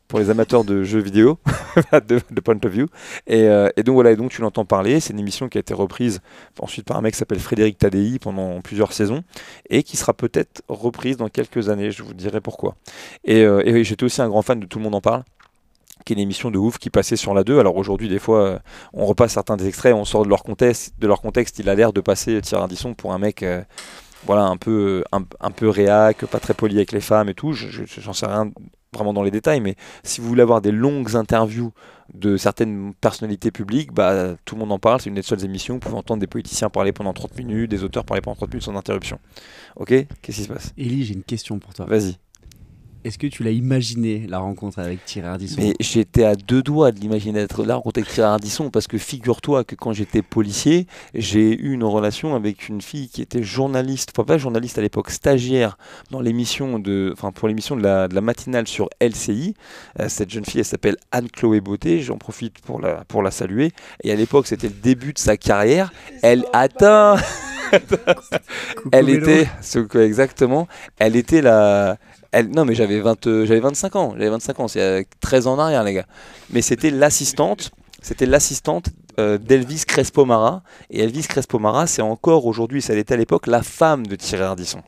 Speaker 1: pour les amateurs de jeux vidéo, de, point of view. Et, euh, et donc voilà, et donc tu l'entends parler. C'est une émission qui a été reprise ensuite par un mec qui s'appelle Frédéric Tadei pendant plusieurs saisons et qui sera peut-être reprise dans quelques années. Je vous dirai pourquoi. Et, euh, et j'étais aussi un grand fan de Tout le monde en parle qui est une émission de ouf qui passait sur la 2. Alors aujourd'hui, des fois, euh, on repasse certains des extraits, on sort de leur contexte. De leur contexte, il a l'air de passer Thierry Ardisson pour un mec euh, voilà, un peu, un, un peu réac, pas très poli avec les femmes et tout. Je- je- J'en sais rien vraiment dans les détails, mais si vous voulez avoir des longues interviews de certaines personnalités publiques, bah, tout le monde en parle. C'est une des seules émissions où vous pouvez entendre des politiciens parler pendant 30 minutes, des auteurs parler pendant 30 minutes sans interruption. Ok? Qu'est-ce qui se passe?
Speaker 3: Élie, j'ai une question pour toi.
Speaker 1: Vas-y.
Speaker 3: Est-ce que tu l'as imaginé la rencontre avec Thierry Ardisson?
Speaker 1: Mais j'étais à deux doigts de l'imaginer être là rencontré avec Thierry Ardisson parce que figure-toi que quand j'étais policier, j'ai eu une relation avec une fille qui était journaliste, enfin pas journaliste à l'époque, stagiaire dans l'émission de, enfin pour l'émission de la, de la matinale sur LCI. Euh, cette jeune fille, elle s'appelle Anne-Chloé Beauté. J'en profite pour la, pour la saluer. Et à l'époque, c'était le début de sa carrière. Elle atteint. Elle était, exactement, elle était la. Non, mais j'avais 20, euh, j'avais 25 ans. J'avais 25 ans, c'est euh, 13 ans en arrière, les gars. Mais c'était l'assistante, c'était l'assistante euh, d'Elvis Crespo-Mara. Et Elvis Crespo-Mara, c'est encore aujourd'hui, ça l'était à l'époque, la femme de Thierry Ardisson.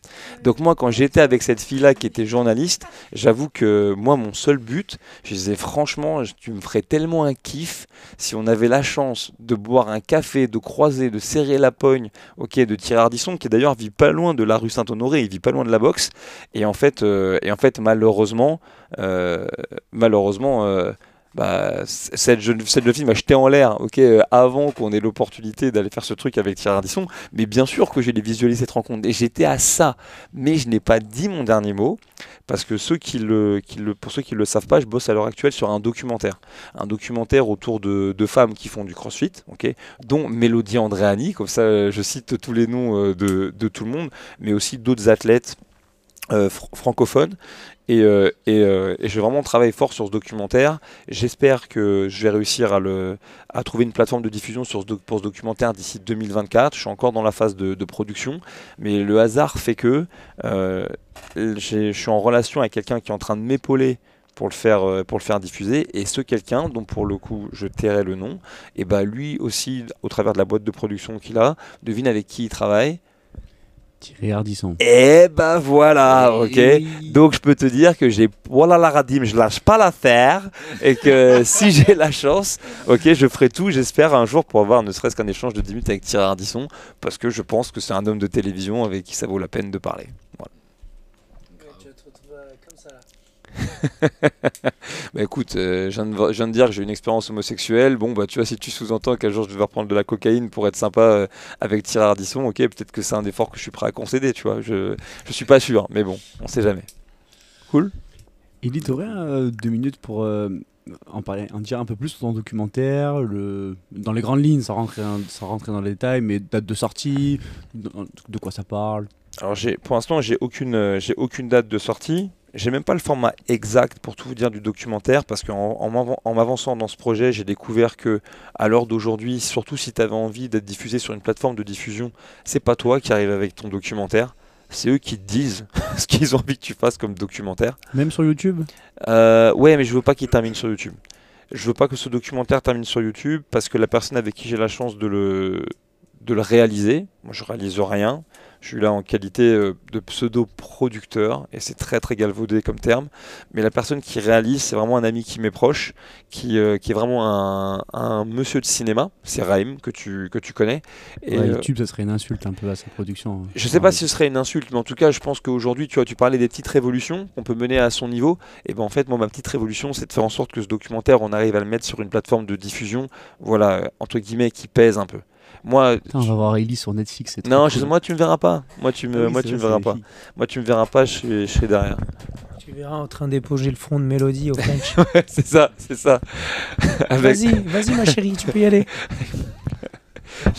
Speaker 1: Donc moi, quand j'étais avec cette fille-là qui était journaliste, j'avoue que moi, mon seul but, je disais franchement, tu me ferais tellement un kiff si on avait la chance de boire un café, de croiser, de serrer la pogne ok, de Thierry Ardisson, qui d'ailleurs vit pas loin de la rue Saint-Honoré, il vit pas loin de la boxe. Et en fait, euh, et en fait malheureusement, euh, malheureusement, bah, cette cette jeune fille m'a jeté en l'air, ok, euh, avant qu'on ait l'opportunité d'aller faire ce truc avec Thierry Ardisson. Mais bien sûr que j'ai visualisé cette rencontre et j'étais à ça. Mais je n'ai pas dit mon dernier mot parce que ceux qui le, qui le, pour ceux qui le savent pas, je bosse à l'heure actuelle sur un documentaire, un documentaire autour de, de femmes qui font du CrossFit, ok, dont Mélodie Andréani, comme ça euh, je cite tous les noms euh, de, de tout le monde, mais aussi d'autres athlètes euh, fr- francophones. Et, euh, euh, et je vais vraiment travailler fort sur ce documentaire. J'espère que je vais réussir à, trouver une plateforme de diffusion pour ce documentaire d'ici 2024. Je suis encore dans la phase de, production, mais le hasard fait que j'ai- je suis en relation avec quelqu'un qui est en train de m'épauler pour le faire pour le faire diffuser et ce quelqu'un dont pour le coup je tairai le nom et bah lui aussi au travers de la boîte de production qu'il a devine avec qui il travaille
Speaker 3: Thierry Ardisson.
Speaker 1: et bah voilà ok
Speaker 3: Et-
Speaker 1: donc je peux te dire que j'ai voilà la radime, je lâche pas l'affaire et que si j'ai la chance, ok, je ferai tout, j'espère un jour pour avoir ne serait-ce qu'un échange de 10 minutes avec Thierry Ardisson parce que je pense que c'est un homme de télévision avec qui ça vaut la peine de parler. Voilà.
Speaker 2: Tu vas te retrouver comme ça là.
Speaker 1: Bah écoute, euh, je, viens de, je viens de dire que j'ai une expérience homosexuelle. Bon, bah tu vois, si tu sous-entends qu'un jour je devais reprendre de la cocaïne pour être sympa euh, avec Thierry Ardisson, ok, peut-être que c'est un effort que je suis prêt à concéder, tu vois. Je, je suis pas sûr, mais bon, on sait jamais.
Speaker 3: Élie, t'aurais euh, deux minutes pour euh, en parler, en dire un peu plus sur ton documentaire, le, dans les grandes lignes, sans rentrer, sans rentrer dans les détails, mais date de sortie, de, de quoi ça parle?
Speaker 1: Alors pour l'instant, j'ai aucune, euh, j'ai aucune date de sortie. J'ai même pas le format exact pour tout vous dire du documentaire parce qu'en en, m'avan- en m'avançant dans ce projet, j'ai découvert que à l'heure d'aujourd'hui, surtout si tu avais envie d'être diffusé sur une plateforme de diffusion, c'est pas toi qui arrives avec ton documentaire, c'est eux qui te disent ce qu'ils ont envie que tu fasses comme documentaire.
Speaker 3: Même sur YouTube?
Speaker 1: Euh, ouais, mais je veux pas qu'il termine sur YouTube. Je veux pas que ce documentaire termine sur YouTube parce que la personne avec qui j'ai la chance de le, de le réaliser, moi je réalise rien. Je suis là en qualité euh, de pseudo-producteur et c'est très très galvaudé comme terme. Mais la personne qui réalise, c'est vraiment un ami qui m'est proche, qui, euh, qui est vraiment un, un monsieur de cinéma. C'est Raïm que tu, que tu connais. Et,
Speaker 3: Ouais,
Speaker 1: euh,
Speaker 3: YouTube, ça serait une insulte un peu à sa production. hein.
Speaker 1: je sais pas si ce serait une insulte, mais en tout cas, je pense qu'aujourd'hui, tu vois, tu parlais des petites révolutions qu'on peut mener à son niveau. Et ben en fait, moi, ma petite révolution, c'est de faire en sorte que ce documentaire, on arrive à le mettre sur une plateforme de diffusion, voilà, entre guillemets, qui pèse un peu. Moi,
Speaker 3: Putain, on va voir Élie sur Netflix.
Speaker 1: non,
Speaker 3: cool.
Speaker 1: je- moi, tu me verras pas. Moi, tu me,
Speaker 3: oui,
Speaker 1: moi, tu me verras pas. Moi, tu me verras pas. Je suis, je suis derrière.
Speaker 2: Tu verras en train d'éponger le front de Mélodie au French.
Speaker 1: c'est ça, c'est ça. Avec,
Speaker 2: Vas-y, vas-y ma chérie, tu peux y aller.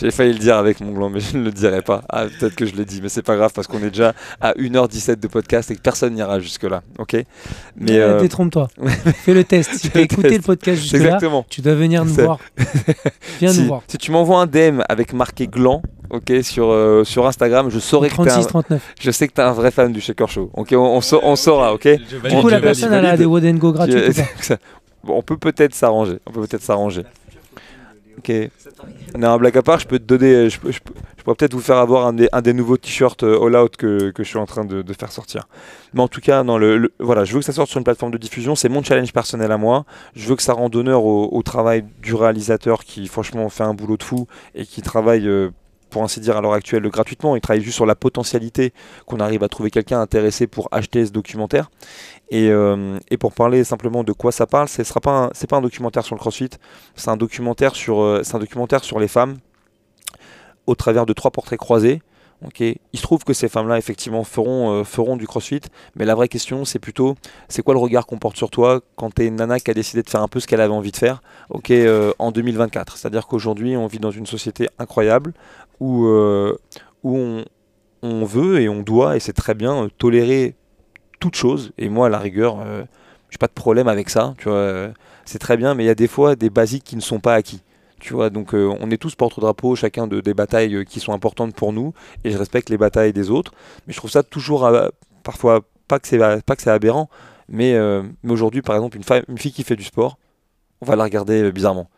Speaker 1: j'ai failli le dire avec mon gland, mais je ne le dirai pas. Ah, peut-être que je l'ai dit, mais c'est pas grave parce qu'on est déjà à 1h17 de podcast et que personne n'ira jusque là, ok? Mais
Speaker 2: Ouais,
Speaker 1: euh,
Speaker 2: Détrompe-toi. Fais le test. Si tu as
Speaker 1: le
Speaker 2: écouté
Speaker 1: test.
Speaker 2: le podcast jusque-là,
Speaker 1: exactement.
Speaker 2: tu dois venir nous voir. Viens
Speaker 1: si,
Speaker 2: nous voir.
Speaker 1: si tu m'envoies un DM avec marqué gland, ok, sur, euh, sur Instagram, je saurai que t'es un,
Speaker 2: 36, 39.
Speaker 1: je sais que t'es un vrai fan du Shaker Show. Ok, on, on, sa- on saura, ok?
Speaker 2: Du coup, la personne, elle a des Woden Go gratuits
Speaker 1: bon, on peut peut-être s'arranger. On peut peut-être s'arranger. Ok. Non, blague à part, je peux te donner. Je, je je pourrais peut-être vous faire avoir un des, nouveaux t-shirts euh, All Out que, que je suis en train de, faire sortir. Mais en tout cas, non, le, voilà, je veux que ça sorte sur une plateforme de diffusion. C'est mon challenge personnel à moi. Je veux que ça rende honneur au, au travail du réalisateur qui, franchement, fait un boulot de fou et qui travaille. euh, pour ainsi dire, à l'heure actuelle gratuitement. Il travaille juste sur la potentialité qu'on arrive à trouver quelqu'un intéressé pour acheter ce documentaire. Et, euh, pour parler simplement de quoi ça parle, ce sera pas un documentaire sur le CrossFit, euh, c'est un documentaire sur les femmes au travers de trois portraits croisés. Okay. Il se trouve que ces femmes-là, effectivement, feront, euh, feront du crossfit, mais la vraie question, c'est plutôt, c'est quoi le regard qu'on porte sur toi quand tu es une nana qui a décidé de faire un peu ce qu'elle avait envie de faire okay, en 2024 C'est-à-dire qu'aujourd'hui, on vit dans une société incroyable où, où on, on, veut et on doit, et c'est très bien, tolérer toute chose. Et moi, à la rigueur, euh, j'ai pas de problème avec ça. Tu euh, c'est très bien, mais il y a des fois des basiques qui ne sont pas acquis. Donc euh, on est tous porte-drapeau, chacun de, des batailles qui sont importantes pour nous, et je respecte les batailles des autres. Mais je trouve ça toujours, parfois, pas que c'est aberrant, mais, aujourd'hui, par exemple, une, fille qui fait du sport, on va la regarder bizarrement.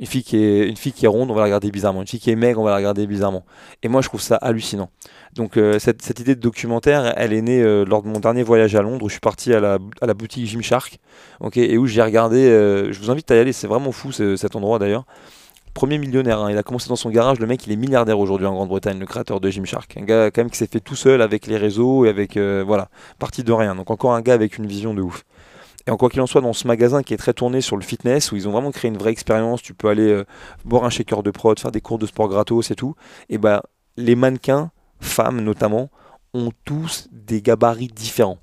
Speaker 1: Une fille, qui est, ronde, on va la regarder bizarrement. Une fille qui est maigre, on va la regarder bizarrement. Et moi, je trouve ça hallucinant. Donc, euh, cette, idée de documentaire, elle est née euh, lors de mon dernier voyage à Londres où je suis parti à la, boutique Gymshark. Okay, et où j'ai regardé. Euh, je vous invite à y aller, c'est vraiment fou cet endroit d'ailleurs. Premier millionnaire, hein. il a commencé dans son garage. Le mec, il est milliardaire aujourd'hui en Grande-Bretagne, le créateur de Gymshark. Un gars, quand même, qui s'est fait tout seul avec les réseaux et avec. voilà, parti de rien. Donc, encore un gars avec une vision de ouf. Et en quoi qu'il en soit, dans ce magasin qui est très tourné sur le fitness, où ils ont vraiment créé une vraie expérience, tu peux aller euh, boire un shaker de prod, faire des cours de sport gratos et tout, et bah les mannequins, femmes notamment, ont tous des gabarits différents.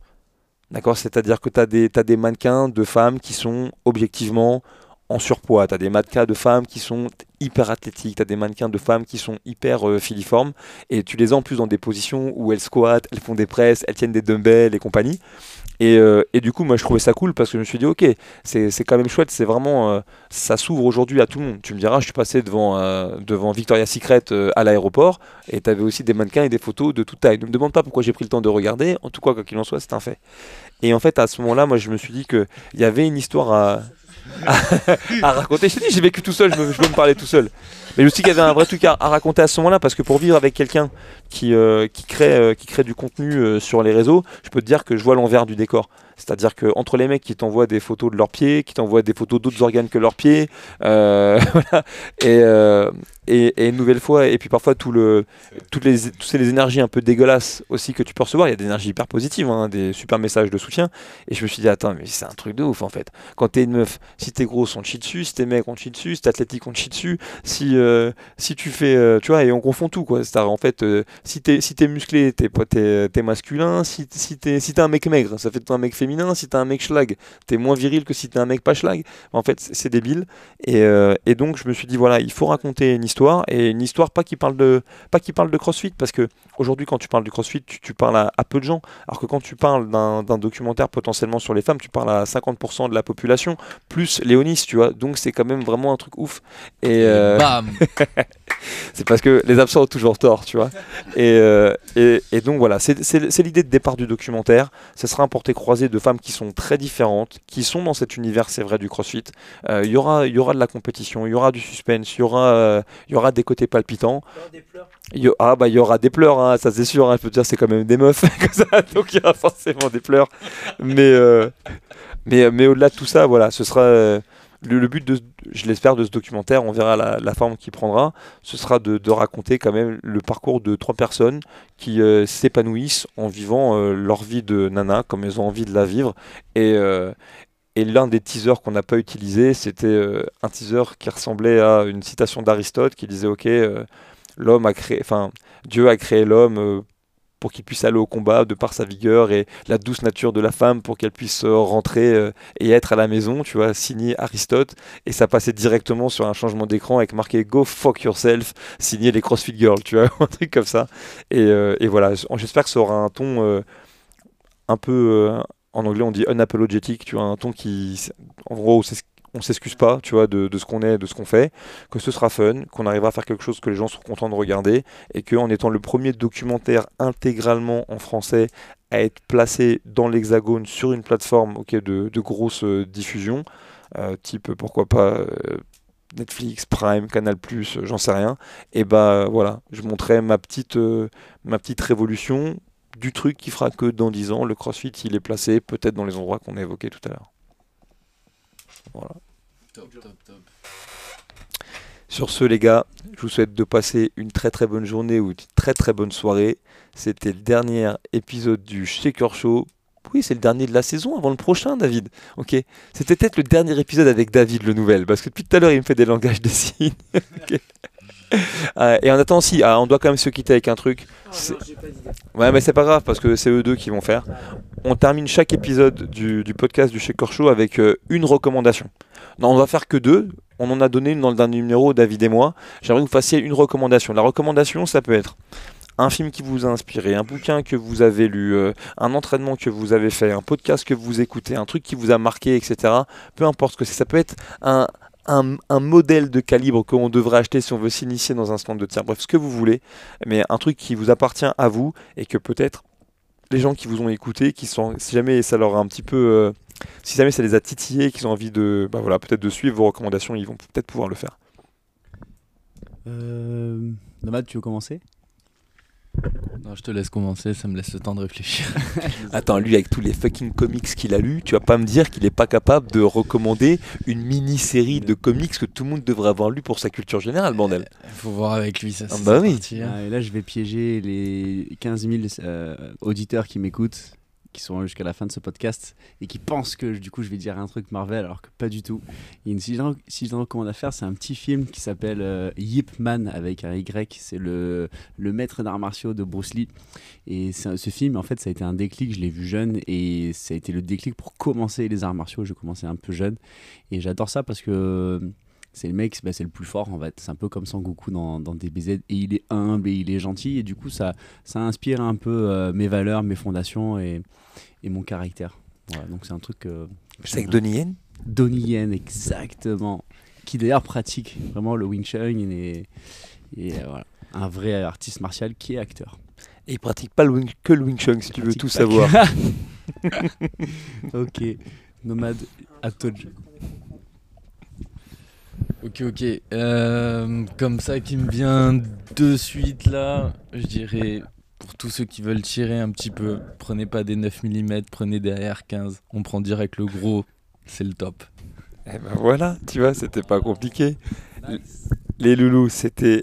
Speaker 1: D'accord? C'est-à-dire que tu as des mannequins de femmes qui sont objectivement en surpoids, tu as des mannequins de femmes qui sont hyper athlétiques, tu as des mannequins de femmes qui sont hyper euh, filiformes, et tu les as en plus dans des positions où elles squattent, elles font des presses, elles tiennent des dumbbells et compagnie. Euh, et, du coup, moi, je trouvais ça cool parce que je me suis dit, ok, c'est quand même chouette, c'est vraiment, euh, ça s'ouvre aujourd'hui à tout le monde. Tu me diras, je suis passé devant, devant Victoria's Secret à l'aéroport et tu avais aussi des mannequins et des photos de toute taille. Ne me demande pas pourquoi j'ai pris le temps de regarder, en tout cas, quoi qu'il en soit, c'est un fait. Et en fait, à ce moment-là, moi, je me suis dit qu'il y avait une histoire à, à, raconter. Je t'ai dit, j'ai vécu tout seul, je, je peux me parler tout seul. Mais je me dit qu'il y avait un vrai truc à, raconter à ce moment-là, parce que pour vivre avec quelqu'un qui, euh, crée, euh, qui crée du contenu euh, sur les réseaux, je peux te dire que je vois l'envers du décor. C'est-à-dire que entre les mecs qui t'envoient des photos de leurs pieds, qui t'envoient des photos d'autres organes que leurs pieds, voilà, et, et, une nouvelle fois, et puis parfois tout le, toutes, les, toutes énergies un peu dégueulasses aussi que tu peux recevoir, il y a des énergies hyper positives, hein, des super messages de soutien, et je me suis dit, attends, mais c'est un truc de ouf en fait. Quand t'es une meuf, si t'es gros, on te chie dessus, si t'es mec, on te chie dessus, si t'es athlétique, on te chie dessus, si, euh, si tu fais, euh, tu vois, et on confond tout quoi. C'est en fait, euh, si t'es si es musclé, t'es es, masculin, si, si t'es si un mec maigre, ça fait un mec féminin, si t'es un mec schlag, t'es moins viril que si t'es un mec pas schlag. En fait, c'est débile, et, et donc je me suis dit, voilà, il faut raconter une histoire, et une histoire pas qui parle de, pas qui parle de crossfit, parce que aujourd'hui, quand tu parles du crossfit, tu, parles à, peu de gens, alors que quand tu parles d'un documentaire potentiellement sur les femmes, tu parles à 50% de la population, plus Léonis, tu vois, donc c'est quand même vraiment un truc ouf. Et,
Speaker 4: bam
Speaker 1: c'est parce que les absents ont toujours tort, tu vois. Et, euh, et, et donc voilà, c'est l'idée de départ du documentaire. Ce sera un porté-croisé de femmes qui sont très différentes, qui sont dans cet univers, c'est vrai, du crossfit. Euh, il y, aura, y aura de la compétition, il y aura du suspense, il y, aura, euh, y aura des côtés palpitants. Il y aura des pleurs. ah bah il y aura des pleurs, hein, ça c'est sûr. Hein, je peux te dire, c'est quand même des meufs, donc il y aura forcément des pleurs. Mais, mais, mais au-delà de tout ça, voilà, ce sera le, but, de, je l'espère, de ce documentaire, on verra la, forme qu'il prendra, ce sera de, raconter quand même le parcours de trois personnes qui euh, s'épanouissent en vivant euh, leur vie de nana comme elles ont envie de la vivre. Et, euh, et l'un des teasers qu'on n'a pas utilisé, c'était un teaser qui ressemblait à une citation d'Aristote qui disait Ok, l'homme a créé, enfin, Dieu a créé l'homme pour qu'il puisse aller au combat de par sa vigueur et la douce nature de la femme pour qu'elle puisse euh, rentrer euh, et être à la maison, tu vois, signé Aristote. Et ça passait directement sur un changement d'écran avec marqué Go fuck yourself, signé les CrossFit Girls, tu vois, un truc comme ça. Et, euh, et voilà, j'espère que ça aura un ton un peu en anglais on dit unapologetic, tu vois, un ton qui, en gros, c'est on s'excuse pas, tu vois, de, ce qu'on est, de ce qu'on fait, que ce sera fun, qu'on arrivera à faire quelque chose que les gens seront contents de regarder, et qu'en étant le premier documentaire intégralement en français à être placé dans l'hexagone sur une plateforme de, grosse euh, diffusion, euh, type pourquoi pas euh, Netflix, Prime, Canal+, j'en sais rien, et bah voilà, je montrais ma petite, ma petite révolution du truc qui fera que dans 10 ans, le CrossFit, il est placé peut-être dans les endroits qu'on a évoqués tout à l'heure. Voilà. Sur ce, les gars, je vous souhaite de passer une très très bonne journée ou une très très bonne soirée. C'était le dernier épisode du Shaker Show. Oui, c'est le dernier de la saison avant le prochain, David. Ok. C'était peut-être le dernier épisode avec David, le nouvel, parce que depuis tout à l'heure, il me fait des langages de signes. Ok. Euh, et en attendant, si, ah, on doit quand même se quitter avec un truc. C'est- Ouais, mais c'est pas grave parce que c'est eux deux qui vont faire. On termine chaque épisode du, du podcast du Shaker Show avec euh, une recommandation. Non, on va faire que deux. On en a donné une dans le dernier numéro, David et moi. J'aimerais que vous fassiez une recommandation. La recommandation, ça peut être un film qui vous a inspiré, un bouquin que vous avez lu, euh, un entraînement que vous avez fait, un podcast que vous écoutez, un truc qui vous a marqué, etc. Peu importe ce que c'est. Ça peut être un, un, un modèle de calibre qu'on devrait acheter si on veut s'initier dans un stand de tir. Bref, ce que vous voulez, mais un truc qui vous appartient à vous et que peut-être les gens qui vous ont écouté, qui sont, si jamais ça leur a un petit peu, euh, si jamais ça les a titillés, qu'ils ont envie de, bah voilà, peut-être de suivre vos recommandations, ils vont peut-être pouvoir le faire.
Speaker 3: Euh, Nomade, tu veux commencer?
Speaker 4: Non, je te laisse commencer, ça me laisse le temps de réfléchir.
Speaker 1: Attends, lui avec tous les fucking comics qu'il a lus, tu vas pas me dire qu'il est pas capable de recommander une mini-série de comics que tout le monde devrait avoir lu pour sa culture générale, bordel.
Speaker 4: Faut voir avec lui, ça.
Speaker 1: Ah bah oui.
Speaker 4: parti, hein.
Speaker 3: Ah, et Là, je vais piéger les 15 000 euh, auditeurs qui m'écoutent, qui sont jusqu'à la fin de ce podcast et qui pensent que du coup je vais dire un truc Marvel alors que pas du tout. Si je si je recommande à faire, c'est un petit film qui s'appelle euh, Yip Man avec un Y. C'est le, le maître d'arts martiaux de Bruce Lee. Et ce film, en fait, ça a été un déclic. Je l'ai vu jeune et ça a été le déclic pour commencer les arts martiaux. Je commençais un peu jeune et j'adore ça parce que c'est le mec, bah, c'est le plus fort en fait. C'est un peu comme Sangoku dans, dans DBZ et il est humble et il est gentil et du coup ça, ça inspire un peu euh, mes valeurs, mes fondations et, et mon caractère. Voilà, donc c'est un truc. euh,
Speaker 1: C'est avec Donnie Yen?
Speaker 3: Donnie Yen, exactement. Qui d'ailleurs pratique vraiment le Wing Chun et, et, euh, voilà. Un vrai artiste martial qui est acteur.
Speaker 1: et il pratique pas le wing- que le Wing Chun si tu veux tout savoir.
Speaker 3: ok. Nomade, à toi de jeu.
Speaker 4: Ok, ok. Euh, comme ça qui me vient de suite là, je dirais pour tous ceux qui veulent tirer un petit peu, prenez pas des 9 mm, prenez des AR-15. On prend direct le gros, c'est le top.
Speaker 1: Eh ben voilà, tu vois, c'était pas compliqué. Les loulous, c'était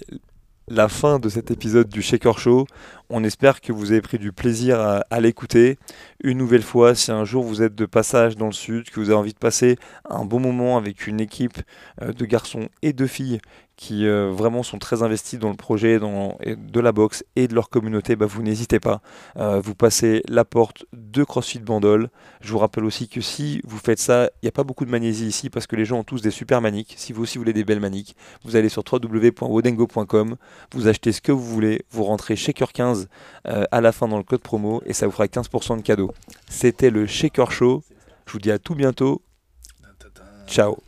Speaker 1: la fin de cet épisode du Shaker Show. On espère que vous avez pris du plaisir à, l'écouter. Une nouvelle fois, si un jour vous êtes de passage dans le sud, que vous avez envie de passer un bon moment avec une équipe euh, de garçons et de filles qui euh, vraiment sont très investis dans le projet de la boxe et de leur communauté, bah, vous n'hésitez pas. Euh, vous passez la porte de CrossFit Bandol. Je vous rappelle aussi que si vous faites ça, il n'y a pas beaucoup de magnésie ici parce que les gens ont tous des super maniques. Si vous aussi voulez des belles maniques, vous allez sur www.wodengo.com, vous achetez ce que vous voulez, vous rentrez Shaker 15 euh, à la fin dans le code promo et ça vous fera 15% de cadeau. C'était le Shaker Show. Je vous dis à tout bientôt. Ciao.